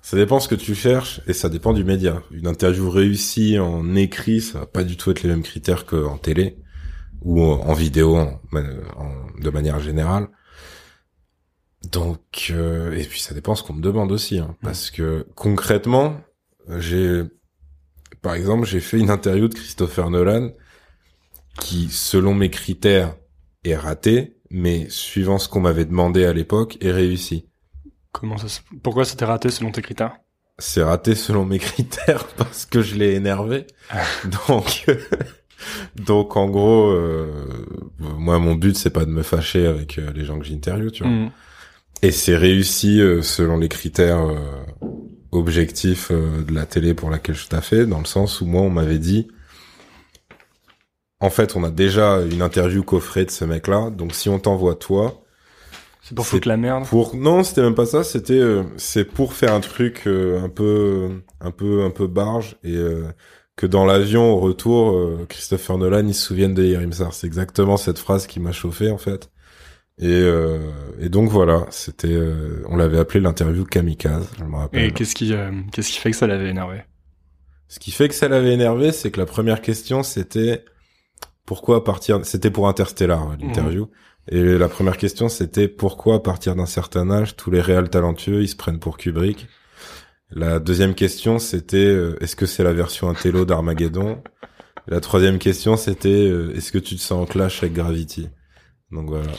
Ça dépend ce que tu cherches et ça dépend du média. Une interview réussie en écrit, ça va pas du tout être les mêmes critères qu'en télé ou en vidéo en, de manière générale. Donc, euh, et puis ça dépend ce qu'on me demande aussi, hein, hmm. parce que concrètement, j'ai, par exemple, j'ai fait une interview de Christopher Nolan qui, selon mes critères, est raté mais suivant ce qu'on m'avait demandé à l'époque, est réussi. Comment ça Pourquoi c'était raté selon tes critères? C'est raté selon mes critères parce que je l'ai énervé. Donc, donc en gros, euh, moi mon but c'est pas de me fâcher avec euh, les gens que j'interviewe, tu vois. Mm. Et c'est réussi euh, selon les critères objectifs de la télé pour laquelle je fait, dans le sens où moi on m'avait dit en fait, on a déjà une interview coffrée de ce mec-là. Donc, si on t'envoie toi, c'est pour foutre la merde. Pour non, c'était même pas ça. C'était euh, c'est pour faire un truc euh, un peu un peu un peu barge et euh, que dans l'avion au retour, Christopher Nolan il se souvienne de Yerimsar. C'est exactement cette phrase qui m'a chauffé en fait. Et, et donc voilà, c'était on l'avait appelé l'interview kamikaze. Je me rappelle. Et qu'est-ce qui qu'est-ce qui fait que ça l'avait énervé? Ce qui fait que ça l'avait énervé, c'est que la première question c'était pourquoi partir C'était pour Interstellar mhm. l'interview. Et la première question c'était pourquoi à partir d'un certain âge tous les réels talentueux ils se prennent pour Kubrick? La deuxième question c'était euh, est-ce que c'est la version intello d'Armageddon? La troisième question c'était euh, est-ce que tu te sens en clash avec Gravity? Donc voilà.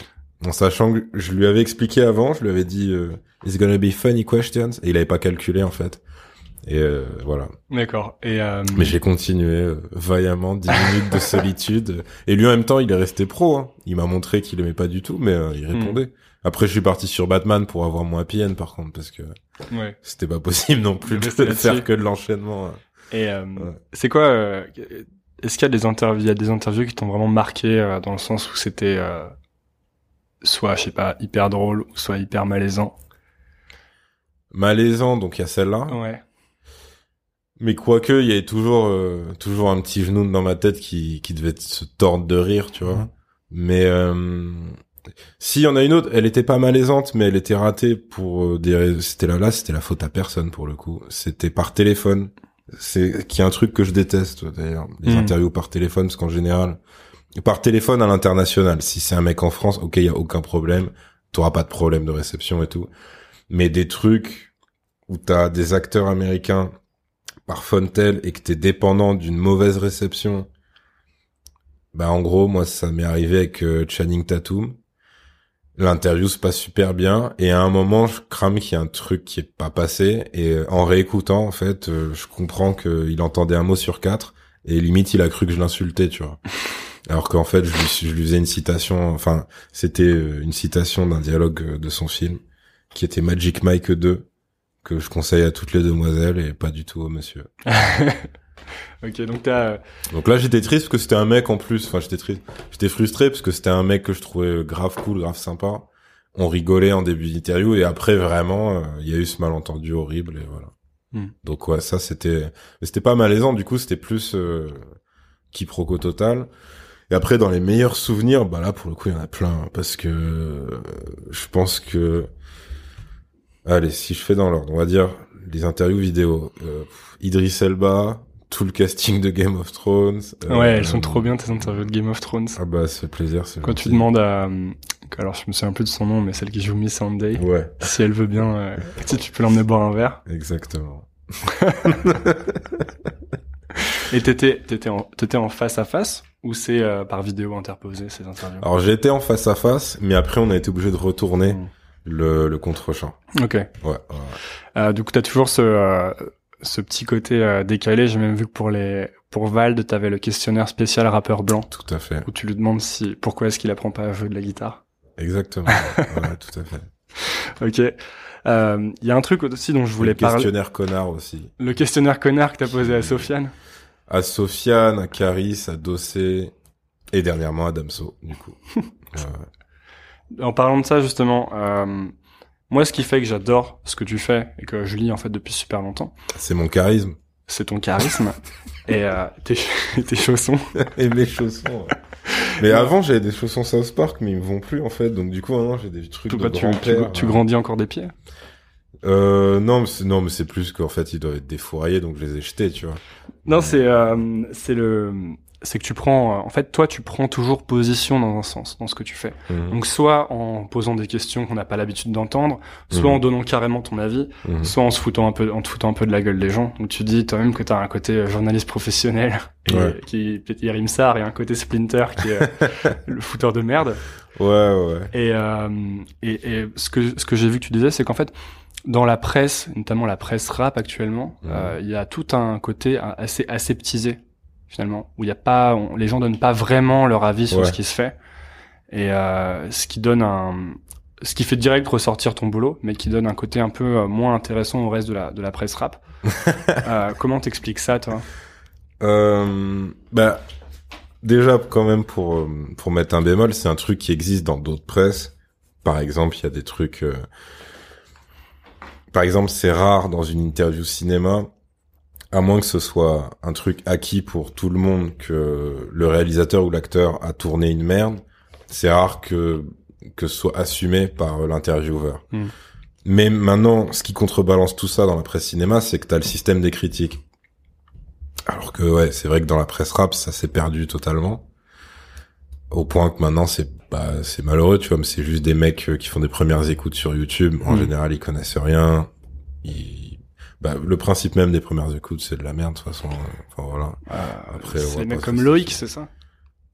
En sachant que je lui avais expliqué avant, je lui avais dit euh, it's gonna be funny questions? Et il avait pas calculé en fait. Et euh, voilà. D'accord. Et euh... mais j'ai continué euh, vaillamment 10 minutes de solitude. Et lui en même temps, il est resté pro. Hein. Il m'a montré qu'il aimait pas du tout, mais euh, il répondait. Hmm. Après, je suis parti sur Batman pour avoir mon happy end, par contre, parce que ouais. c'était pas possible non plus de faire que de l'enchaînement. Hein. Et c'est quoi Est-ce qu'il y a des interviews, il y a des interviews qui t'ont vraiment marqué dans le sens où c'était soit, je sais pas, hyper drôle, soit hyper malaisant? Malaisant, donc il y a celle-là. Ouais. Mais quoique, il y avait toujours, euh, toujours un petit genou dans ma tête qui, qui devait se tordre de rire, tu vois. Mais euh, si y en a une autre, elle était pas malaisante, mais elle était ratée pour euh, des. C'était là, là, c'était la faute à personne pour le coup. C'était par téléphone. C'est qui est un truc que je déteste d'ailleurs, les mhm. interviews par téléphone, parce qu'en général, par téléphone à l'international. Si c'est un mec en France, ok, il y a aucun problème. T'auras pas de problème de réception et tout. Mais des trucs où t'as des acteurs américains par Fontel et que t'es dépendant d'une mauvaise réception, bah en gros moi ça m'est arrivé avec euh, Channing Tatum. L'interview se passe super bien et à un moment je crame qu'il y a un truc qui est pas passé et euh, en réécoutant en fait euh, je comprends qu'il entendait un mot sur quatre et limite il a cru que je l'insultais tu vois. Alors qu'en fait je lui, je lui faisais une citation, enfin c'était une citation d'un dialogue de son film qui était Magic Mike 2 que je conseille à toutes les demoiselles et pas du tout au monsieur. ok, donc t'as. Donc là, j'étais triste parce que c'était un mec en plus. Enfin, j'étais triste. J'étais frustré parce que c'était un mec que je trouvais grave cool, grave sympa. On rigolait en début d'interview et après vraiment, euh, il y a eu ce malentendu horrible et voilà. Hmm. Donc ouais, ça c'était, mais c'était pas malaisant. Du coup, c'était plus euh, quiproquo total. Et après, dans les meilleurs souvenirs, bah là pour le coup, il y en a plein parce que euh, je pense que, allez, si je fais dans l'ordre, on va dire les interviews vidéo. Euh, Idris Elba, tout le casting de Game of Thrones. euh, Ouais, elles sont trop bien tes interviews de Game of Thrones. Ah bah, c'est plaisir. c'est Quand tu demandes à, alors je me souviens plus de son nom, mais celle qui joue Miss Sunday, Ouais, si elle veut bien, euh, tu sais, tu peux l'emmener boire un verre. exactement. Et t'étais, t'étais en, t'étais en face à face ou c'est euh, par vidéo interposée ces interviews? Alors été en face à face, mais après on a été obligé de retourner Mm. Le, le contre-champ. Ok. Ouais, ouais. Euh, du coup, t'as toujours ce, euh, ce petit côté euh, décalé. J'ai même vu que pour les, pour Vald, t'avais le questionnaire spécial rappeur blanc tout à fait. où tu lui demandes si, pourquoi est-ce qu'il apprend pas à jouer de la guitare. Exactement. ouais, tout à fait. Ok. Il y a un truc aussi dont je voulais le parler. questionnaire connard aussi. Le questionnaire connard que t'as posé à Sofiane. À Sofiane, à Caris, à Dossé, et dernièrement à Damso, du coup. Ouais, En parlant de ça justement, euh, moi ce qui fait que j'adore ce que tu fais et que je lis en fait depuis super longtemps, C'est mon charisme. c'est ton charisme et euh, tes, tes chaussons. et mes chaussons. ouais. Mais avant, j'avais des chaussons South Park, mais ils me vont plus, en fait. Donc, du coup, maintenant, j'ai des trucs de tu, tu, tu grandis encore des pieds? Euh, non, mais c'est, non, mais c'est plus qu'en fait, ils doivent être défouraillés, donc je les ai jetés, tu vois. Non, c'est euh, c'est le c'est que tu prends euh, en fait toi tu prends toujours position dans un sens dans ce que tu fais. Mhm. Donc soit en posant des questions qu'on n'a pas l'habitude d'entendre, soit Mhm. en donnant carrément ton avis, Mhm. soit en se foutant un peu en te foutant un peu de la gueule des gens. Donc tu dis toi-même que t'as un côté euh, journaliste professionnel et, Ouais. qui peut-être Yerim Sar et un côté Splinter qui est le fouteur de merde. Ouais, ouais. Et, euh, et, et ce que, ce que j'ai vu que tu disais, c'est qu'en fait, dans la presse, notamment la presse rap actuellement, euh, il y a tout un côté assez aseptisé, finalement, où il y a pas, on- les gens donnent pas vraiment leur avis sur Ouais. ce qui se fait. Et euh, ce qui donne un... Ce qui fait direct ressortir ton boulot, mais qui donne un côté un peu euh, moins intéressant au reste de la, de la presse rap. euh, comment t'expliques ça, toi? Euh, bah, déjà, quand même, pour, euh, pour mettre un bémol, c'est un truc qui existe dans d'autres presses. Par exemple, il y a des trucs, euh, par exemple, c'est rare dans une interview cinéma, à moins que ce soit un truc acquis pour tout le monde que le réalisateur ou l'acteur a tourné une merde. C'est rare que, que ce soit assumé par l'intervieweur. Mm. Mais maintenant, ce qui contrebalance tout ça dans la presse cinéma, c'est que t'as le système des critiques. Alors que ouais, c'est vrai que dans la presse rap, ça s'est perdu totalement. Au point que maintenant c'est bah c'est malheureux, tu vois, mais c'est juste des mecs euh, qui font des premières écoutes sur YouTube. En Mm. général, ils connaissent rien. Ils... Bah, le principe même des premières écoutes, c'est de la merde de toute façon. Enfin voilà. Après, on C'est pas mecs comme Loïc, c'est ça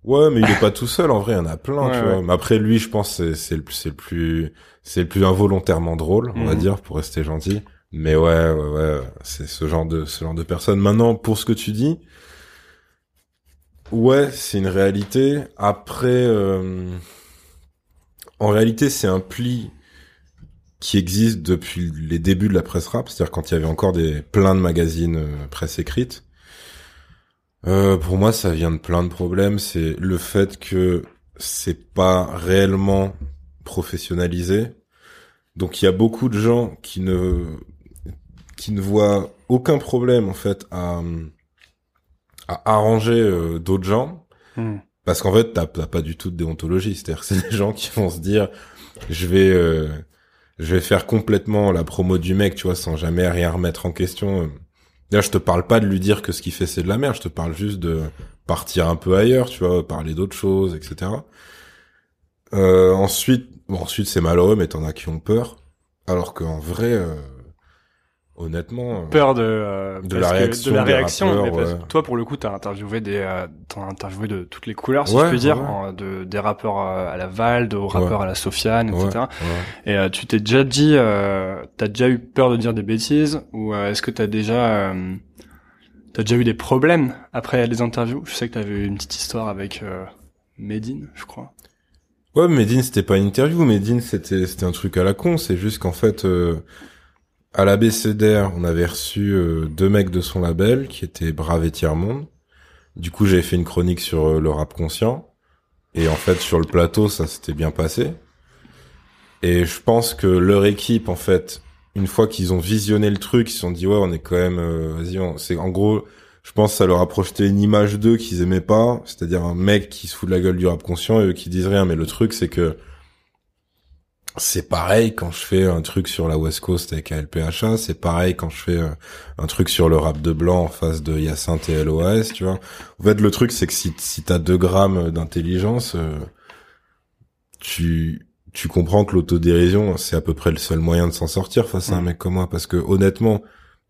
Ouais, mais il est pas tout seul. En vrai, il y en a plein, Ouais, tu ouais. vois. Mais après, lui, je pense, c'est c'est le c'est le plus c'est le plus involontairement drôle, on va Mhm. dire, pour rester gentil. Mais ouais, ouais, ouais, c'est ce genre de ce genre de personne. Maintenant, pour ce que tu dis, ouais, c'est une réalité. Après, euh, en réalité, c'est un pli qui existe depuis les débuts de la presse rap, c'est-à-dire quand il y avait encore des plein de magazines euh, presse écrite. Euh, pour moi, ça vient de plein de problèmes. C'est le fait que c'est pas réellement professionnalisé. Donc il y a beaucoup de gens qui ne qui ne voient aucun problème en fait à à arranger euh, d'autres gens Hmm. parce qu'en fait t'as pas du tout de déontologie. C'est-à-dire que c'est des gens qui vont se dire je vais euh, je vais faire complètement la promo du mec, tu vois, sans jamais rien remettre en question. Là, je te parle pas de lui dire que ce qu'il fait c'est de la merde, je te parle juste de partir un peu ailleurs, tu vois, parler d'autres choses, etc. Euh, ensuite, bon, ensuite c'est malheureux, mais t'en as qui ont peur, alors qu'en vrai, euh, honnêtement, euh, peur de, euh, De la réaction de la des réaction rappeurs, mais parce- ouais. toi pour le coup t'as interviewé des euh, t'as interviewé de toutes les couleurs si Ouais, je puis dire ouais. en- de des rappeurs euh, à la Vald aux rappeurs à la Sofiane etc ouais, ouais. et euh, tu t'es déjà dit euh, t'as déjà eu peur de dire des bêtises ou euh, est-ce que t'as déjà euh, t'as déjà eu des problèmes après les interviews? Je sais que t'avais eu une petite histoire avec euh, Medine je crois Ouais, Medine, c'était pas une interview. Medine, c'était c'était un truc à la con. C'est juste qu'en fait, euh, à l'ABCDR, on avait reçu euh, deux mecs de son label qui étaient Brave et Tiers Monde. Du coup, j'avais fait une chronique sur euh, le rap conscient. Et en fait, sur le plateau, ça s'était bien passé. Et je pense que leur équipe, en fait, une fois qu'ils ont visionné le truc, ils se sont dit ouais, on est quand même, euh, vas-y, c'est en gros, je pense que ça leur a projeté une image d'eux qu'ils aimaient pas, c'est-à-dire un mec qui se fout de la gueule du rap conscient et eux qui disent rien. Mais le truc, c'est que c'est pareil quand je fais un truc sur la West Coast avec ALPHA, c'est pareil quand je fais un truc sur le rap de blanc en face de Hyacinthe et LOAS, tu vois. En fait, le truc, c'est que si, si t'as deux grammes d'intelligence, euh, tu, tu comprends que l'autodérision, c'est à peu près le seul moyen de s'en sortir face à un mec comme moi. Parce que honnêtement,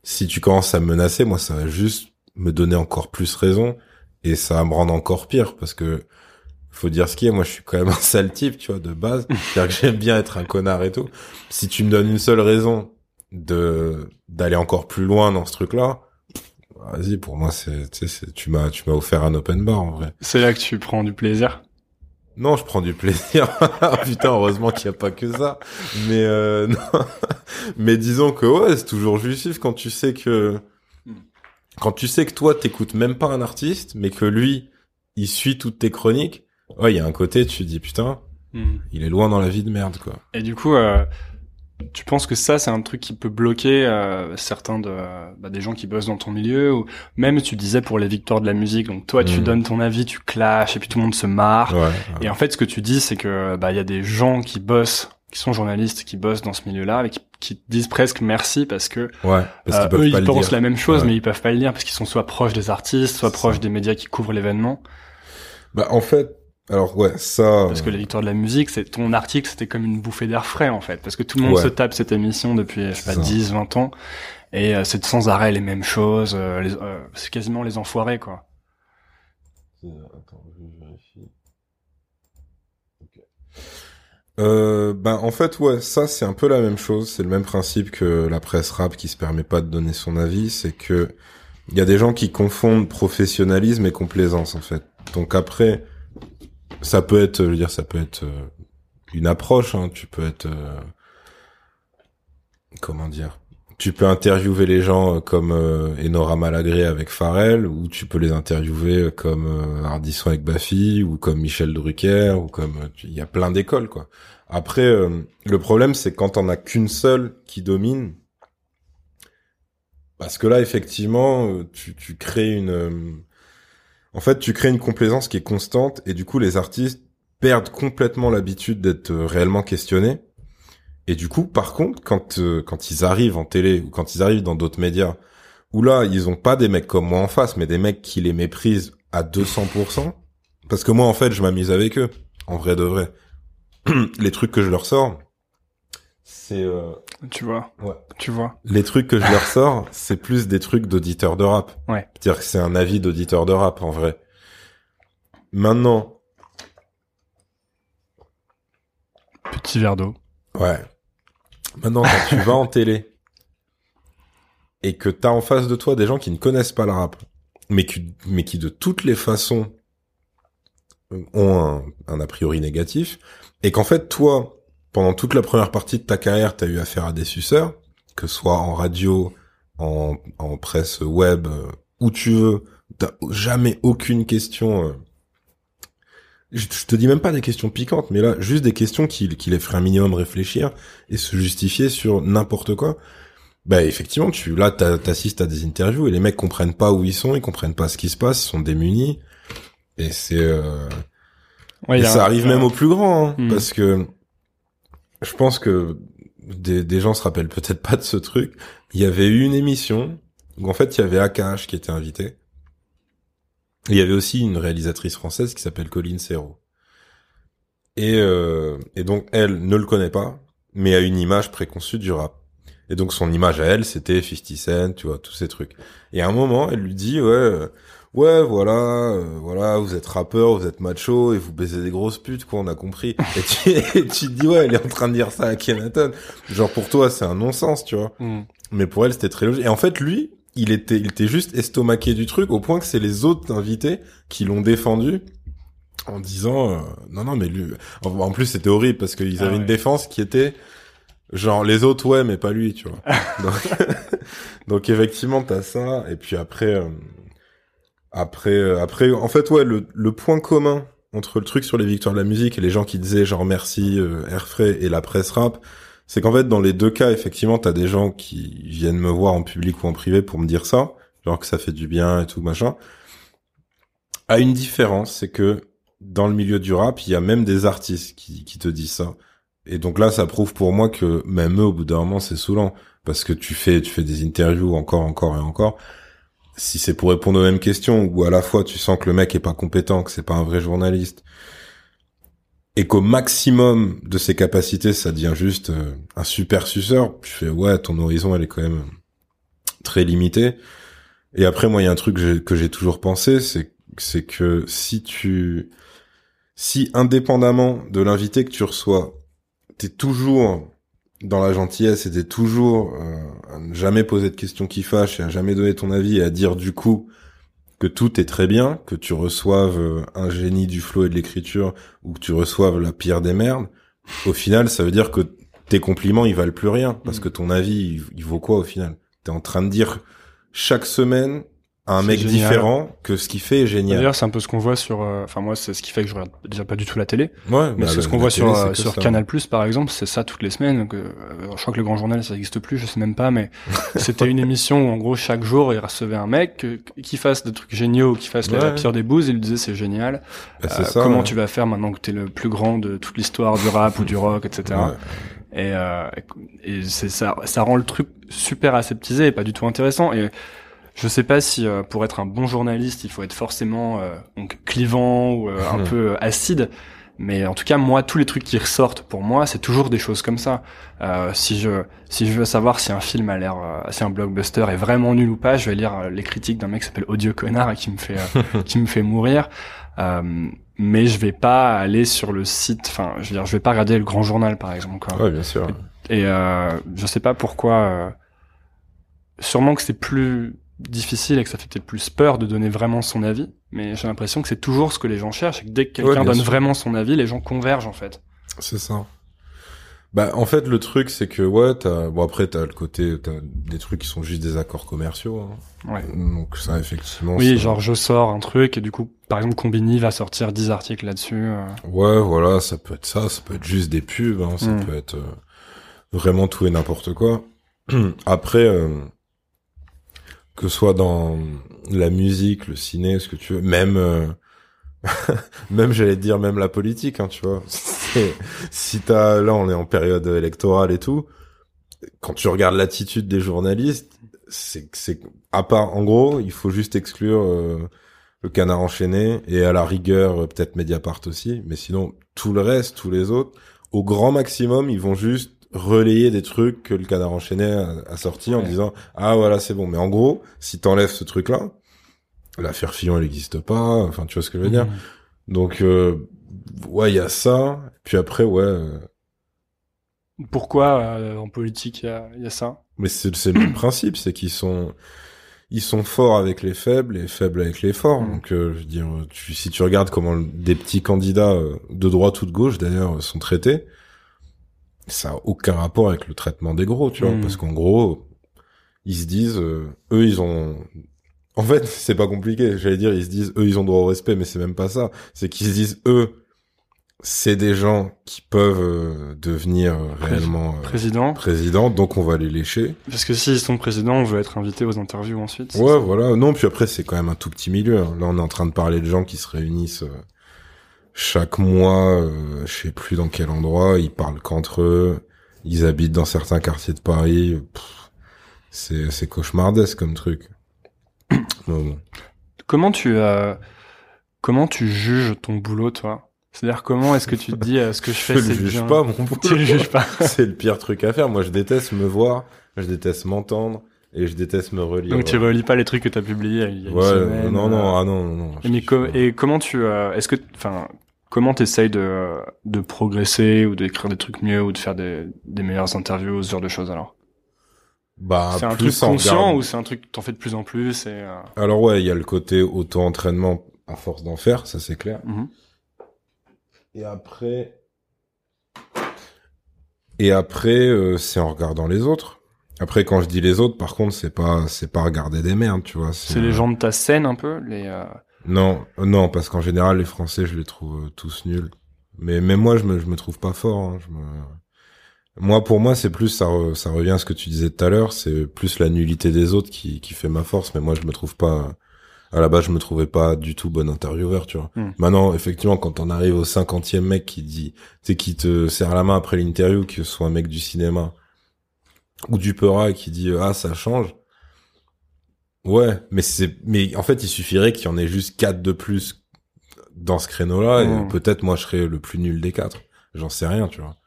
si tu commences à me menacer, moi, ça va juste me donner encore plus raison et ça va me rendre encore pire parce que faut dire ce qui est. Moi, je suis quand même un sale type, tu vois, de base. C'est-à-dire que j'aime bien être un connard et tout. Si tu me donnes une seule raison de d'aller encore plus loin dans ce truc-là, vas-y. Pour moi, c'est, tu m'as, tu m'as offert un open bar en vrai. C'est là que tu prends du plaisir? Non, je prends du plaisir. Putain, heureusement qu'il n'y a pas que ça. Mais euh, non. mais disons que ouais, c'est toujours jouissif quand tu sais que quand tu sais que toi t'écoutes même pas un artiste, mais que lui il suit toutes tes chroniques ouais, il y a un côté, tu dis putain, hmm. il est loin dans la vie de merde, quoi. Et du coup, euh, tu penses que ça, c'est un truc qui peut bloquer euh, certains de, bah, des gens qui bossent dans ton milieu, ou même tu disais pour les victoires de la musique, donc toi tu hmm. donnes ton avis, tu clashes, et puis tout le monde se marre. Et en fait, ce que tu dis, c'est que bah il y a des gens qui bossent qui sont journalistes, qui bossent dans ce milieu-là, et qui, qui disent presque merci parce que ouais, parce euh, eux ils pensent la même chose, mais ils peuvent pas le dire parce qu'ils sont soit proches des artistes, soit proches des médias qui couvrent l'événement. Bah en fait, alors ouais, ça. Parce que la victoire de la musique, c'est ton article, c'était comme une bouffée d'air frais en fait, parce que tout le monde se tape cette émission depuis je sais pas 10, 20 ans, et euh, c'est sans arrêt les mêmes choses. Euh, euh, c'est quasiment les enfoirés quoi. Attends, je vérifie. Euh, ben en fait ouais ça c'est un peu la même chose c'est le même principe que la presse rap qui se permet pas de donner son avis c'est que il y a des gens qui confondent professionnalisme et complaisance en fait donc après ça peut être, je veux dire, ça peut être euh, une approche. Hein. Tu peux être, euh, comment dire, tu peux interviewer les gens euh, comme Enora Malagré avec Pharrell, ou tu peux les interviewer comme Ardisson avec Baffy, ou comme Michel Drucker, ou comme il y a plein d'écoles quoi. Après, le problème c'est quand on a qu'une seule qui domine, parce que là effectivement, tu, tu crées une en fait, tu crées une complaisance qui est constante et du coup, les artistes perdent complètement l'habitude d'être euh, réellement questionnés. Et du coup, par contre, quand euh, quand ils arrivent en télé ou quand ils arrivent dans d'autres médias, où là, ils ont pas des mecs comme moi en face, mais des mecs qui les méprisent à 200%, parce que moi, en fait, je m'amuse avec eux, en vrai de vrai. les trucs que je leur sors, c'est euh, tu vois. Ouais. Tu vois. Les trucs que je leur sors c'est plus des trucs d'auditeurs de rap. Ouais. C'est-à-dire que c'est un avis d'auditeur de rap en vrai. Maintenant. Petit verre d'eau. Ouais. Maintenant quand tu vas en télé et que t'as en face de toi des gens qui ne connaissent pas le rap mais qui mais qui de toutes les façons ont un, un a priori négatif et qu'en fait toi pendant toute la première partie de ta carrière, tu as eu affaire à des suceurs, que ce soit en radio, en, en presse web, euh, où tu veux, t'as jamais aucune question. Euh, je, te dis même pas des questions piquantes, mais là, juste des questions qui, qui les feraient un minimum réfléchir et se justifier sur n'importe quoi. Bah effectivement, tu là t'assistes à des interviews et les mecs comprennent pas où ils sont, ils comprennent pas ce qui se passe, ils sont démunis et c'est euh... et ça arrive même au plus grand hein, hmm. parce que je pense que des, gens se rappellent peut-être pas de ce truc. Il y avait eu une émission où en fait il y avait Akash qui était invité. il y avait aussi une réalisatrice française qui s'appelle Colline Serrault. Et, euh, et donc elle ne le connaît pas, mais a une image préconçue du rap. Et donc son image à elle, c'était 50 Cent, tu vois, tous ces trucs. Et à un moment, elle lui dit, ouais, ouais, voilà, euh, voilà, vous êtes rappeur, vous êtes macho et vous baisez des grosses putes, quoi, on a compris. Et tu, tu te dis, ouais, elle est en train de dire ça à Kenaton. Genre pour toi, c'est un non-sens, tu vois. Mm. Mais pour elle, c'était très logique. Et en fait, lui, il était, il était juste estomaqué du truc au point que c'est les autres invités qui l'ont défendu en disant, euh, non, non, mais lui, en, plus, c'était horrible parce qu'ils ah avaient une défense qui était, Genre les autres ouais mais pas lui tu vois. donc, donc effectivement t'as ça et puis après euh, après euh, après en fait ouais le, le point commun entre le truc sur les victoires de la musique et les gens qui disaient genre merci euh, Airfray et la presse rap c'est qu'en fait dans les deux cas effectivement t'as des gens qui viennent me voir en public ou en privé pour me dire ça genre que ça fait du bien et tout machin. À une différence c'est que dans le milieu du rap il y a même des artistes qui, qui te disent ça et donc là, ça prouve pour moi que même eux, au bout d'un moment, c'est saoulant parce que tu fais, tu fais des interviews encore, encore et encore. Si c'est pour répondre aux mêmes questions, ou à la fois tu sens que le mec est pas compétent, que c'est pas un vrai journaliste, et qu'au maximum de ses capacités, ça devient juste euh, un super suceur, tu fais ouais, ton horizon, elle est quand même très limitée. Et après, moi, il y a un truc que j'ai toujours pensé, c'est c'est que si tu, si indépendamment de l'invité que tu reçois, t'es toujours dans la gentillesse t'es toujours euh, à ne jamais poser de questions qui fâchent et à jamais donner ton avis et à dire du coup que tout est très bien, que tu reçoives euh, un génie du flow et de l'écriture ou que tu reçoives la pire des merdes, au final, ça veut dire que tes compliments, ils valent plus rien parce mm. que ton avis, il, vaut quoi au final? T'es en train de dire chaque semaine un mec différent que ce qu'il fait est génial. D'ailleurs, c'est un peu ce qu'on voit sur. Euh, enfin, moi, c'est ce qui fait que je regarde déjà pas du tout la télé. Ouais. Mais bah, c'est ce qu'on voit sur euh, sur Canal Plus, par exemple. C'est ça toutes les semaines. euh, je crois que le Grand Journal, ça n'existe plus. Je sais même pas, mais c'était une émission où en gros chaque jour il recevait un mec qui fasse des trucs géniaux, qui fasse la pire des bouses. Il lui disait c'est génial. Bah, euh, ça, comment tu vas faire maintenant que t'es le plus grand de toute l'histoire du rap ou du rock, etc. Et, euh, et c'est ça, ça rend le truc super aseptisé et pas du tout intéressant. Et je sais pas si euh, pour être un bon journaliste, il faut être forcément euh, donc clivant ou euh, un peu acide. Mais en tout cas, moi, tous les trucs qui ressortent pour moi, c'est toujours des choses comme ça. si je si je veux savoir si un film a l'air, si un blockbuster est vraiment nul ou pas, je vais lire les critiques d'un mec qui s'appelle Audio Connard et qui me fait qui me fait mourir. mais je vais pas aller sur le site. Enfin, je veux dire, je vais pas regarder le Grand Journal, par exemple. Quoi. Ouais, bien sûr. Et, et je sais pas pourquoi. sûrement que c'est plus difficile et que ça fait peut-être plus peur de donner vraiment son avis, mais j'ai l'impression que c'est toujours ce que les gens cherchent et que dès que quelqu'un donne vraiment son avis, les gens convergent en fait. C'est ça. Bah en fait le truc c'est que ouais t'as bon après t'as le côté t'as des trucs qui sont juste des accords commerciaux hein. ouais. donc ça effectivement oui genre je sors un truc et du coup par exemple Combini va sortir 10 articles là-dessus euh. ouais voilà ça peut être ça ça peut être juste des pubs hein. ça mm. peut être euh, vraiment tout et n'importe quoi après euh, que ce soit dans la musique, le ciné, ce que tu veux, même euh, même j'allais dire même la politique, hein, tu vois. si t'as là on est en période électorale et tout, quand tu regardes l'attitude des journalistes, c'est c'est à part en gros, il faut juste exclure euh, le canard enchaîné et à la rigueur euh, peut-être Mediapart aussi, mais sinon tout le reste, tous les autres, au grand maximum, ils vont juste relayer des trucs que le canard enchaîné a, sorti en disant ah voilà c'est bon. Mais en gros si t'enlèves ce truc là l'affaire Fillon elle n'existe pas. Enfin tu vois ce que je veux dire? Donc euh, ouais il y a ça. Puis après ouais euh, pourquoi euh, en politique il y a, y a, ça? Mais c'est c'est le principe c'est qu'ils sont ils sont forts avec les faibles et faibles avec les forts. Mmh. Donc, je veux dire, tu, si tu regardes comment des petits candidats de droite ou de gauche, d'ailleurs, sont traités, ça a aucun rapport avec le traitement des gros, tu vois, hmm. parce qu'en gros, ils se disent, euh, eux, ils ont, en fait, c'est pas compliqué. J'allais dire, ils se disent, eux, ils ont droit au respect, mais c'est même pas ça. C'est qu'ils se disent, eux, c'est des gens qui peuvent euh, devenir réellement euh, président. président, donc on va les lécher. Parce que s'ils sont présidents, on veut être invité aux interviews ensuite. Ouais, voilà. Non, puis après, c'est quand même un tout petit milieu. Hein. Là, on est en train de parler de gens qui se réunissent chaque mois, euh, je sais plus dans quel endroit, ils parlent qu'entre eux, ils habitent dans certains quartiers de Paris. C'est c'est cauchemardesque comme truc. Comment tu euh, comment tu juges ton boulot, toi? C'est-à-dire comment est-ce que tu te dis euh, ce que je fais Je le juge pas mon boulot. Tu le juges pas. c'est le pire truc à faire. Moi, je déteste me voir, je déteste m'entendre et je déteste me relire. Donc tu relis pas les trucs que t'as publiés il y a ouais, non, non, ah non, non, non. Et, et comment tu, euh, est-ce que, enfin, comment t'essayes de, de progresser ou d'écrire des trucs mieux ou de faire des, des meilleures interviews, ce genre de choses alors? Bah, c'est un truc conscient ou c'est un truc que t'en fais de plus en plus et euh... Alors ouais, il y a le côté auto-entraînement à force d'en faire, ça c'est clair. Mm-hmm. Et après, Et après, euh, c'est en regardant les autres. Après, quand je dis les autres, par contre, c'est pas, c'est pas regarder des merdes, tu vois. C'est les gens de ta scène un peu, les. Euh... Non, non, parce qu'en général, les Français, je les trouve euh, tous nuls. Mais même moi, je me, je me trouve pas fort. Hein. Je me... Moi, pour moi, c'est plus ça, ça revient à ce que tu disais tout à l'heure. C'est plus la nullité des autres qui, qui fait ma force. Mais moi, je me trouve pas. À la base, je me trouvais pas du tout bon intervieweur, tu vois. Hmm. Maintenant, effectivement, quand on arrive au cinquantième mec qui dit, tu qui te serre la main après l'interview, que ce soit un mec du cinéma ou du Peura qui dit ah ça change. Ouais, mais c'est, mais en fait, il suffirait qu'il y en ait juste quatre de plus dans ce créneau-là, et hmm. peut-être moi je serais le plus nul des quatre. J'en sais rien, tu vois.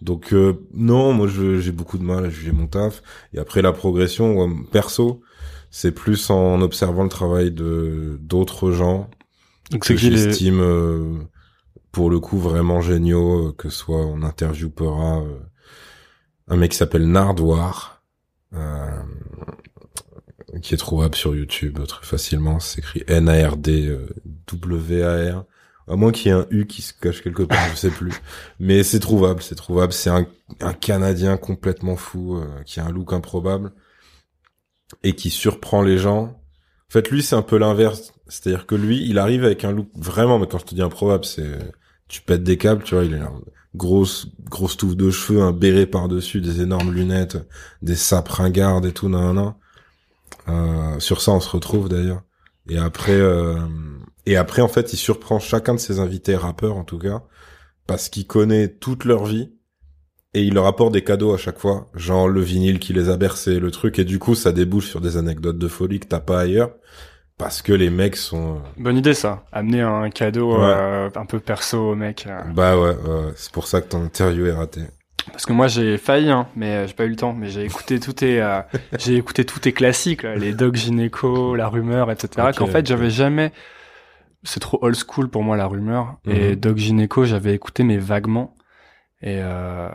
Donc euh, non, moi j'ai beaucoup de mal à juger mon taf. Et après la progression, perso, c'est plus en observant le travail de d'autres gens Donc que j'estime euh, pour le coup vraiment géniaux, euh, que soit on interviewera euh, un mec qui s'appelle Nardoir, qui est trouvable sur YouTube très facilement. C'est écrit N-A-R-D-W-A-R. À moins qu'il y ait un U qui se cache quelque part, je sais plus. Mais c'est trouvable, c'est trouvable. C'est un, un Canadien complètement fou, qui a un look improbable et qui surprend les gens. En fait, lui, c'est un peu l'inverse. C'est-à-dire que lui, il arrive avec un look vraiment, mais quand je te dis improbable, c'est tu pètes des câbles, tu vois, il a une grosse grosse touffe de cheveux, un béret par-dessus, des énormes lunettes, des sapes ringardes et tout, nan, nan. Euh, sur ça, on se retrouve d'ailleurs. Et après, euh, et après, en fait, il surprend chacun de ses invités rappeurs, en tout cas, parce qu'il connaît toute leur vie et il leur apporte des cadeaux à chaque fois, genre le vinyle qui les a bercés, le truc, et du coup ça débouche sur des anecdotes de folie que t'as pas ailleurs, parce que les mecs sont... Euh, Bonne idée ça, amener un cadeau euh, un peu perso au mec. Euh. Bah ouais, ouais. c'est pour ça que ton interview est raté. Parce que moi j'ai failli, hein, mais j'ai pas eu le temps. Mais j'ai écouté tout tes, j'ai écouté tous tes classiques, les Doc Gynéco, la rumeur, etc. Qu'en fait j'avais jamais. C'est trop old school pour moi la rumeur. Et mhm. Doc Gynéco j'avais écouté mais vaguement. Et euh,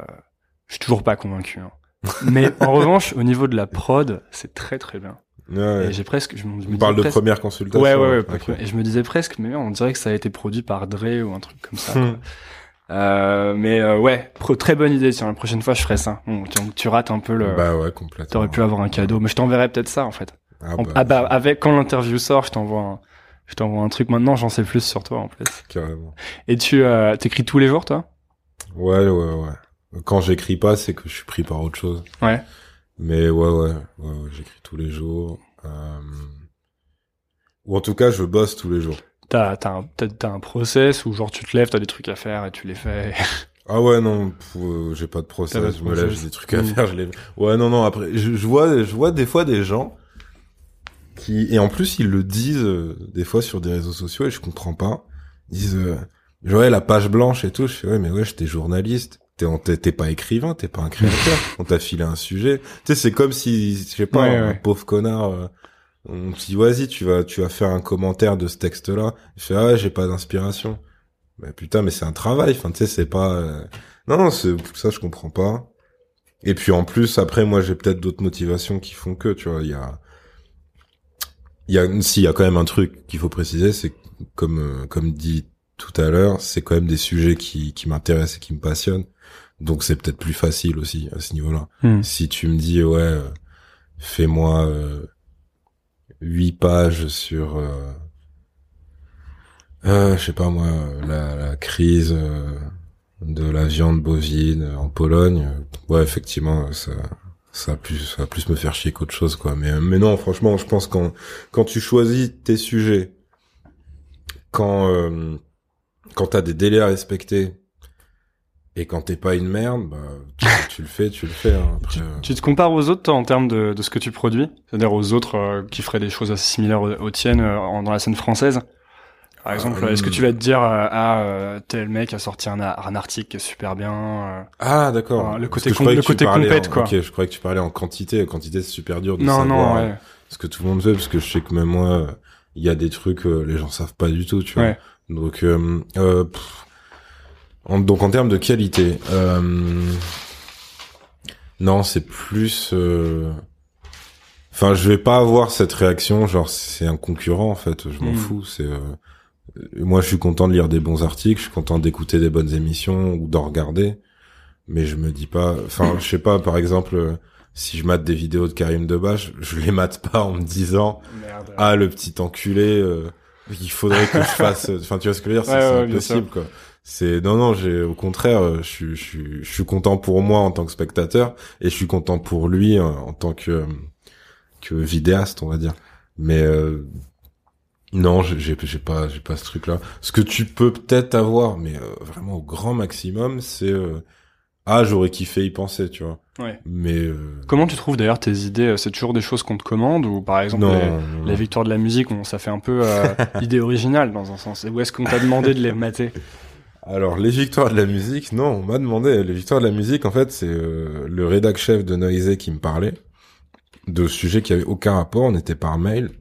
je suis toujours pas convaincu. Hein. Mais en revanche, au niveau de la prod, c'est très très bien. Ouais, j'ai presque. Je, me, parle de première consultation. Ouais, ouais, ouais. Et je me disais presque, mais on dirait que ça a été produit par Dre ou un truc comme ça. Euh, mais euh, ouais, très bonne idée. Tiens, la prochaine fois, je ferai ça. Bon, tu, tu, rates un peu le. Bah ouais, complètement. T'aurais pu avoir un cadeau, mais je t'enverrai peut-être ça en fait. Ah bah, ah bah avec quand l'interview sort, je t'envoie un, je t'envoie un truc. Maintenant, j'en sais plus sur toi en fait. Carrément. Et tu euh, t'écris tous les jours, toi? Ouais, ouais, ouais. Quand j'écris pas, c'est que je suis pris par autre chose. Ouais. Mais ouais, ouais, ouais, j'écris tous les jours. Euh... Ou en tout cas, je bosse tous les jours. T'as t'as un, t'as un process où genre tu te lèves, t'as des trucs à faire et tu les fais. ah ouais non, euh, j'ai pas de process. Je me lève, j'ai des trucs à faire, je les. Ouais non non. Après, je, je, vois je vois des fois des gens qui et en plus ils le disent euh, des fois sur des réseaux sociaux et je comprends pas. Ils disent euh, ouais la page blanche et tout. Je fais ouais mais ouais j'étais journaliste t'es pas écrivain, t'es pas un créateur. on t'a filé un sujet. Tu sais, c'est comme si, je sais pas, un pauvre connard, on dit, vas-y, tu vas, tu vas faire un commentaire de ce texte-là. Il fait, ah ouais, j'ai pas d'inspiration. Mais putain, mais c'est un travail. Enfin, tu sais, c'est pas, euh... non, non, c'est, ça, je comprends pas. Et puis, en plus, après, moi, j'ai peut-être d'autres motivations qui font que, tu vois, il y a, il y a, s'il y a quand même un truc qu'il faut préciser, c'est comme, euh, comme dit tout à l'heure, c'est quand même des sujets qui, qui m'intéressent et qui me passionnent. Donc c'est peut-être plus facile aussi à ce niveau-là. Hmm. Si tu me dis ouais, euh, fais-moi euh, huit pages sur, euh, euh, je sais pas moi, la, la crise de la viande bovine en Pologne, ouais effectivement ça ça plus ça plus me faire chier qu'autre chose quoi. Mais mais non franchement je pense quand quand tu choisis tes sujets, quand quand t'as des délais à respecter et quand t'es pas une merde, bah, tu, le fais, tu le fais. Hein, euh. tu, te compares aux autres toi, en termes de, de, ce que tu produis? C'est-à-dire aux autres euh, qui feraient des choses assez similaires aux, tiennes euh, dans la scène française? Par exemple, est-ce que tu vas te dire ah tel mec a sorti un, un article qui est super bien Ah d'accord. le côté le côté compète quoi. Ok, je croyais que tu parlais en quantité. La quantité c'est super dur de non, savoir non, ouais. ce que tout le monde fait parce que je sais que même moi il y a des trucs les gens savent pas du tout, tu vois. Donc euh, donc en termes de qualité, euh, non, c'est plus. Euh, enfin, je vais pas avoir cette réaction, genre c'est un concurrent en fait. Je m'en hmm. fous. C'est euh, moi, je suis content de lire des bons articles, je suis content d'écouter des bonnes émissions ou d'en regarder. mais je me dis pas. Enfin, je sais pas. Par exemple, si je mate des vidéos de Karim Debache, je les mate pas en me disant ah le petit enculé. Euh, il faudrait que je fasse. Enfin, tu vois ce que je veux dire C'est impossible quoi. C'est non non, j'ai au contraire, euh, je suis je suis je suis content pour moi en tant que spectateur et je suis content pour lui en, tant que que vidéaste, on va dire. Mais euh, non, j'ai j'ai pas j'ai pas ce truc là. Ce que tu peux peut-être avoir, mais euh, vraiment au grand maximum, c'est euh, ah j'aurais kiffé y penser, tu vois. Ouais. Mais comment tu trouves d'ailleurs tes idées? C'est toujours des choses qu'on te commande ou par exemple les, victoires de la musique, on, ça fait un peu idée originale dans un sens. Ou est-ce qu'on t'a demandé de les mater? Alors les victoires de la musique, non, on m'a demandé. Les victoires de la musique, en fait, c'est le rédac chef de Noisy qui me parlait de sujets qui avaient aucun rapport. On était par mail.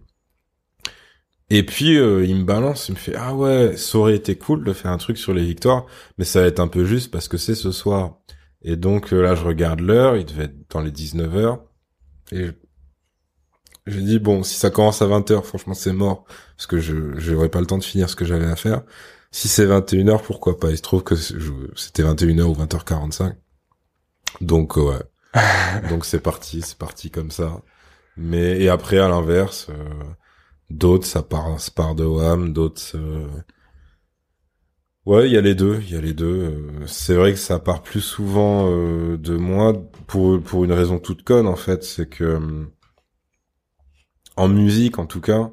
Et puis euh, il me balance, il me fait ah ouais, ça aurait été cool de faire un truc sur les victoires, mais ça va être un peu juste parce que c'est ce soir. Et donc euh, là je regarde l'heure, il devait être dans les 19 heures et j'ai dit bon, si ça commence à 20 heures, franchement c'est mort parce que je j'aurais pas le temps de finir ce que j'avais à faire. Si c'est 21 heures, pourquoi pas? Il se trouve que c'était 21 heures ou 20h45. Donc euh, ouais. donc c'est parti, c'est parti comme ça. Mais et après à l'inverse D'autres, ça part, ça part de WAM, d'autres... Euh, ouais, il y a les deux, il y a les deux. Euh, c'est vrai que ça part plus souvent euh, de moi pour pour une raison toute conne en fait, c'est que en musique en tout cas,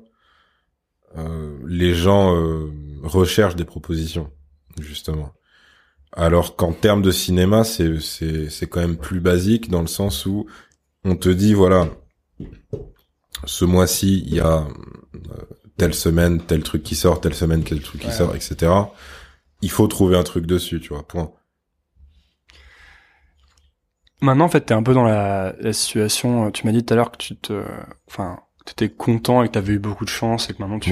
les gens recherchent des propositions justement. Alors qu'en termes de cinéma, c'est c'est c'est quand même plus basique dans le sens où on te dit voilà, ce mois-ci, il y a euh, telle semaine, tel truc qui sort, telle semaine, tel truc qui sort, etc. Il faut trouver un truc dessus, tu vois, point. Maintenant, en fait, t'es un peu dans la, la situation, tu m'as dit tout à l'heure que tu te, enfin, t'étais content et que t'avais eu beaucoup de chance et que maintenant tu,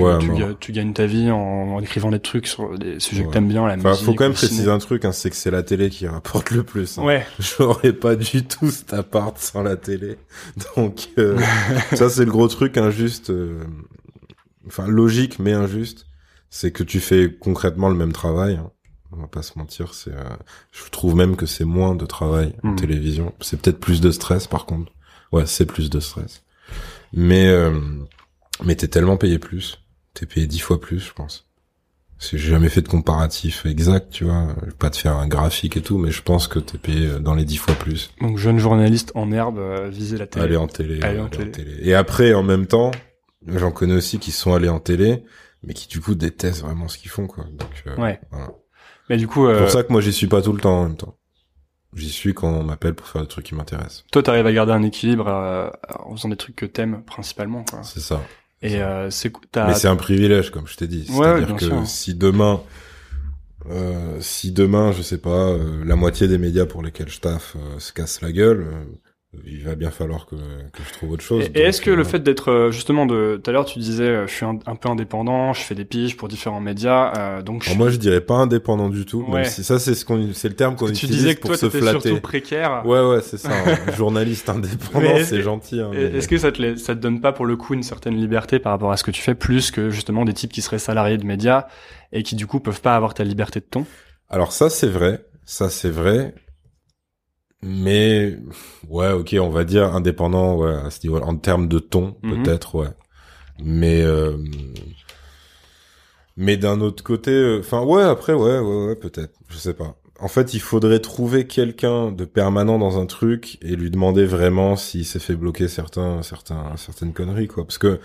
tu, gagnes ta vie en, écrivant des trucs sur des sujets que t'aimes bien, la enfin, Faut quand même préciser un truc, hein, c'est que c'est la télé qui rapporte le plus. Hein. Ouais. J'aurais pas du tout cet appart sans la télé. Donc euh, ça c'est le gros truc injuste, euh, enfin logique mais injuste, c'est que tu fais concrètement le même travail. Hein. On va pas se mentir, c'est. Euh, je trouve même que c'est moins de travail en hmm. télévision. C'est peut-être plus de stress par contre. Ouais, c'est plus de stress. Mais euh, mais t'es tellement payé plus. T'es payé dix fois plus, je pense. J'ai jamais fait de comparatif exact, tu vois. Je vais pas te faire un graphique et tout, mais je pense que t'es payé euh, dans les dix fois plus. Donc jeune journaliste en herbe, euh, viser la télé. Aller en télé. Aller, en, télé. Et après, en même temps, j'en connais aussi qui sont allés en télé, mais qui du coup détestent vraiment ce qu'ils font, quoi. Donc, euh, ouais. Mais du coup, c'est pour ça que moi j'y suis pas tout le temps en même temps. J'y suis quand on m'appelle pour faire des trucs qui m'intéressent. Toi, t'arrives à garder un équilibre euh, en faisant des trucs que t'aimes principalement. C'est ça. Et euh, c'est Mais c'est un privilège, comme je t'ai dit. C'est-à-dire que si demain, euh, si demain, je sais pas, euh, la moitié des médias pour lesquels je taffe se casse la gueule, il va bien falloir que, que je trouve autre chose. Et, est-ce que le euh, fait d'être euh, justement de tout à l'heure tu disais euh, je suis un, peu indépendant, je fais des piges pour différents médias, euh, donc moi je dirais pas indépendant du tout. Ouais. si ça c'est ce qu'on c'est le terme qu'on utilise tu disais que pour toi, se flatter. Surtout précaire. Ouais ouais c'est ça. journaliste indépendant c'est gentil. Hein, Est-ce que ça te ça te donne pas pour le coup une certaine liberté par rapport à ce que tu fais plus que justement des types qui seraient salariés de médias et qui du coup peuvent pas avoir ta liberté de ton? Alors ça c'est vrai. Ça c'est vrai. Mais ouais, ok, on va dire indépendant, ouais, à ce niveau en termes de ton, mhm. peut-être, ouais. Mais euh, mais d'un autre côté, euh, enfin ouais, après ouais, ouais, ouais, peut-être, je sais pas. En fait, il faudrait trouver quelqu'un de permanent dans un truc et lui demander vraiment s'il s'est fait bloquer certains, certains, certaines conneries, quoi. Parce que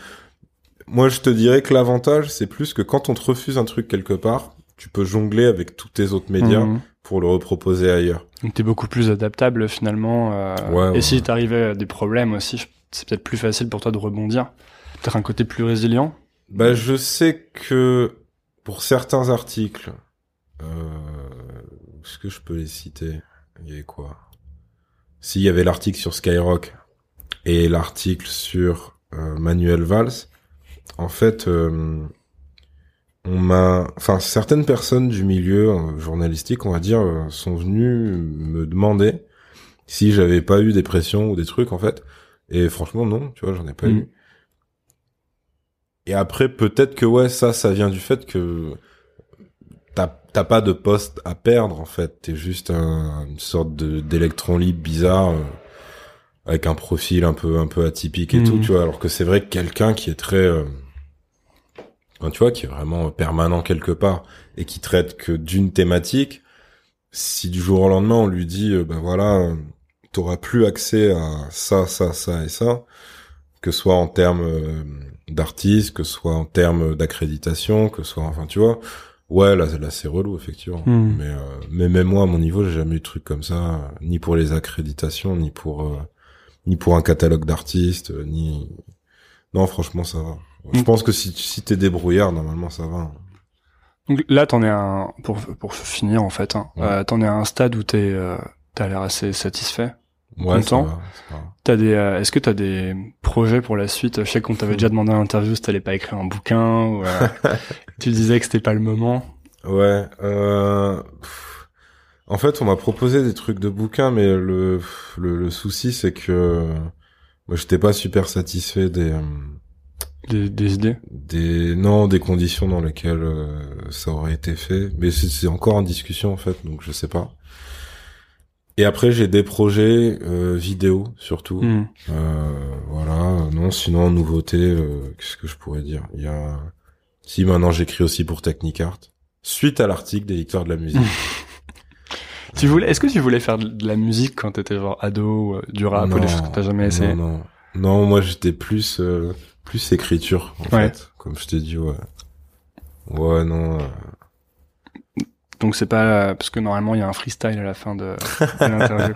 moi, je te dirais que l'avantage, c'est plus que quand on te refuse un truc quelque part, tu peux jongler avec tous tes autres médias mhm. Pour le reproposer ailleurs. Donc t'es beaucoup plus adaptable finalement. Euh, et si t'arrivais à des problèmes aussi, c'est peut-être plus facile pour toi de rebondir. Peut-être un côté plus résilient. Bah je sais que pour certains articles, euh, est-ce que je peux les citer? Il y avait quoi? S'il y avait l'article sur Skyrock et l'article sur euh, Manuel Valls, en fait, euh, on m'a, enfin certaines personnes du milieu euh, journalistique, on va dire, euh, sont venues me demander si j'avais pas eu des pressions ou des trucs en fait. Et franchement non, tu vois, j'en ai pas mm. eu. Et après peut-être que ouais, ça, ça vient du fait que t'as pas de poste à perdre en fait. T'es juste un, une sorte d'électron libre bizarre euh, avec un profil un peu un peu atypique et Mhm. tout, tu vois. Alors que c'est vrai que quelqu'un qui est très, euh, enfin, tu vois, qui est vraiment permanent quelque part et qui traite que d'une thématique, si du jour au lendemain on lui dit, euh, ben voilà, t'auras plus accès à ça, ça, ça et ça, que ce soit en termes euh, d'artistes, que ce soit en termes d'accréditation, que ce soit, enfin, tu vois. Ouais, là, là c'est relou, effectivement. Hmm. Mais, euh, mais même moi, à mon niveau, j'ai jamais eu de truc comme ça, ni pour les accréditations, ni pour, euh, ni pour un catalogue d'artistes, euh, ni. Non, franchement, ça va. Je pense que si, si t'es débrouillard, normalement, ça va. Donc là, t'en es à un, pour, pour finir, en fait, hein, Ouais. euh, t'en es à un stade où t'es, euh, t'as l'air assez satisfait. Ouais, ça Content. va, ça va. T'as des, euh, est-ce que t'as des projets pour la suite? Je sais qu'on t'avait déjà demandé en interview si t'allais pas écrire un bouquin ou euh, tu disais que c'était pas le moment. Ouais. Euh... En fait, on m'a proposé des trucs de bouquins, mais le le, le souci, c'est que moi, j'étais pas super satisfait des euh, Des, des idées des non des conditions dans lesquelles euh, ça aurait été fait. Mais c'est encore en discussion en fait, donc je sais pas. Et après, j'ai des projets euh, vidéo surtout. Hmm. Euh, voilà. Non, sinon nouveauté, euh, qu'est-ce que je pourrais dire? Il y a si maintenant j'écris aussi pour Technicart suite à l'article des victoires de la musique. Tu voulais, est-ce que tu voulais faire de la musique quand t'étais genre ado, euh, du rap ou des choses que t'as jamais essayé? Non, non. Non, moi j'étais plus euh, plus écriture en Ouais. fait, comme je t'ai dit ouais. Ouais, non. euh, Donc c'est pas parce que normalement il y a un freestyle à la fin de, de l'interview.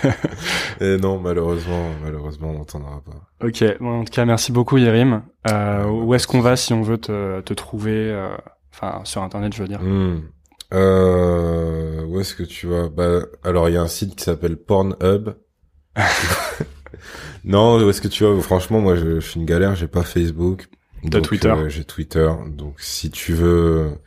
Et non, malheureusement, malheureusement, on n'entendra pas. ok, bon, en tout cas merci beaucoup Yerim. Euh, où est-ce qu'on va si on veut te, te trouver, euh, enfin sur internet je veux dire? Hmm. Euh, où est-ce que tu vas? Bah, alors il y a un site qui s'appelle Pornhub. non, où est-ce que tu vas Franchement, moi, je, je suis une galère. J'ai pas Facebook. T'as Twitter. euh, J'ai Twitter. Donc, si tu veux,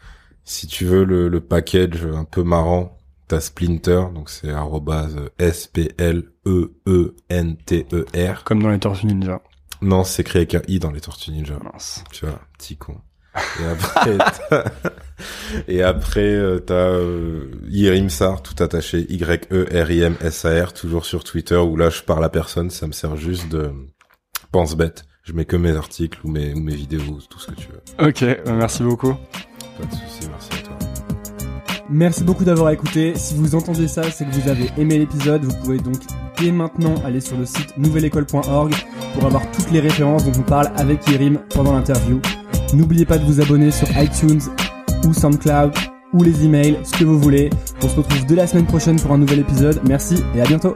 si tu veux le, le package un peu marrant, t'as Splinter. Donc, c'est arrobase S P L E E N T E R. Comme dans les Tortues Ninja. Non, c'est créé avec un i dans les Tortues Ninja. Mince. Tu vois, petit con. Et après, et après, euh, t'as euh, Yerimsar, tout attaché, Y-E-R-I-M-S-A-R, toujours sur Twitter, où là, je parle à personne, ça me sert juste de pense bête. Je mets que mes articles ou mes, ou mes vidéos, tout ce que tu veux. Ok, euh, merci beaucoup. Pas de souci, merci à toi. Merci beaucoup d'avoir écouté. Si vous entendez ça, c'est que vous avez aimé l'épisode. Vous pouvez donc dès maintenant aller sur le site nouvelleécole.org pour avoir toutes les références dont on parle avec Yerim pendant l'interview. N'oubliez pas de vous abonner sur iTunes ou SoundCloud ou les emails, ce que vous voulez. On se retrouve dès la semaine prochaine pour un nouvel épisode. Merci et à bientôt.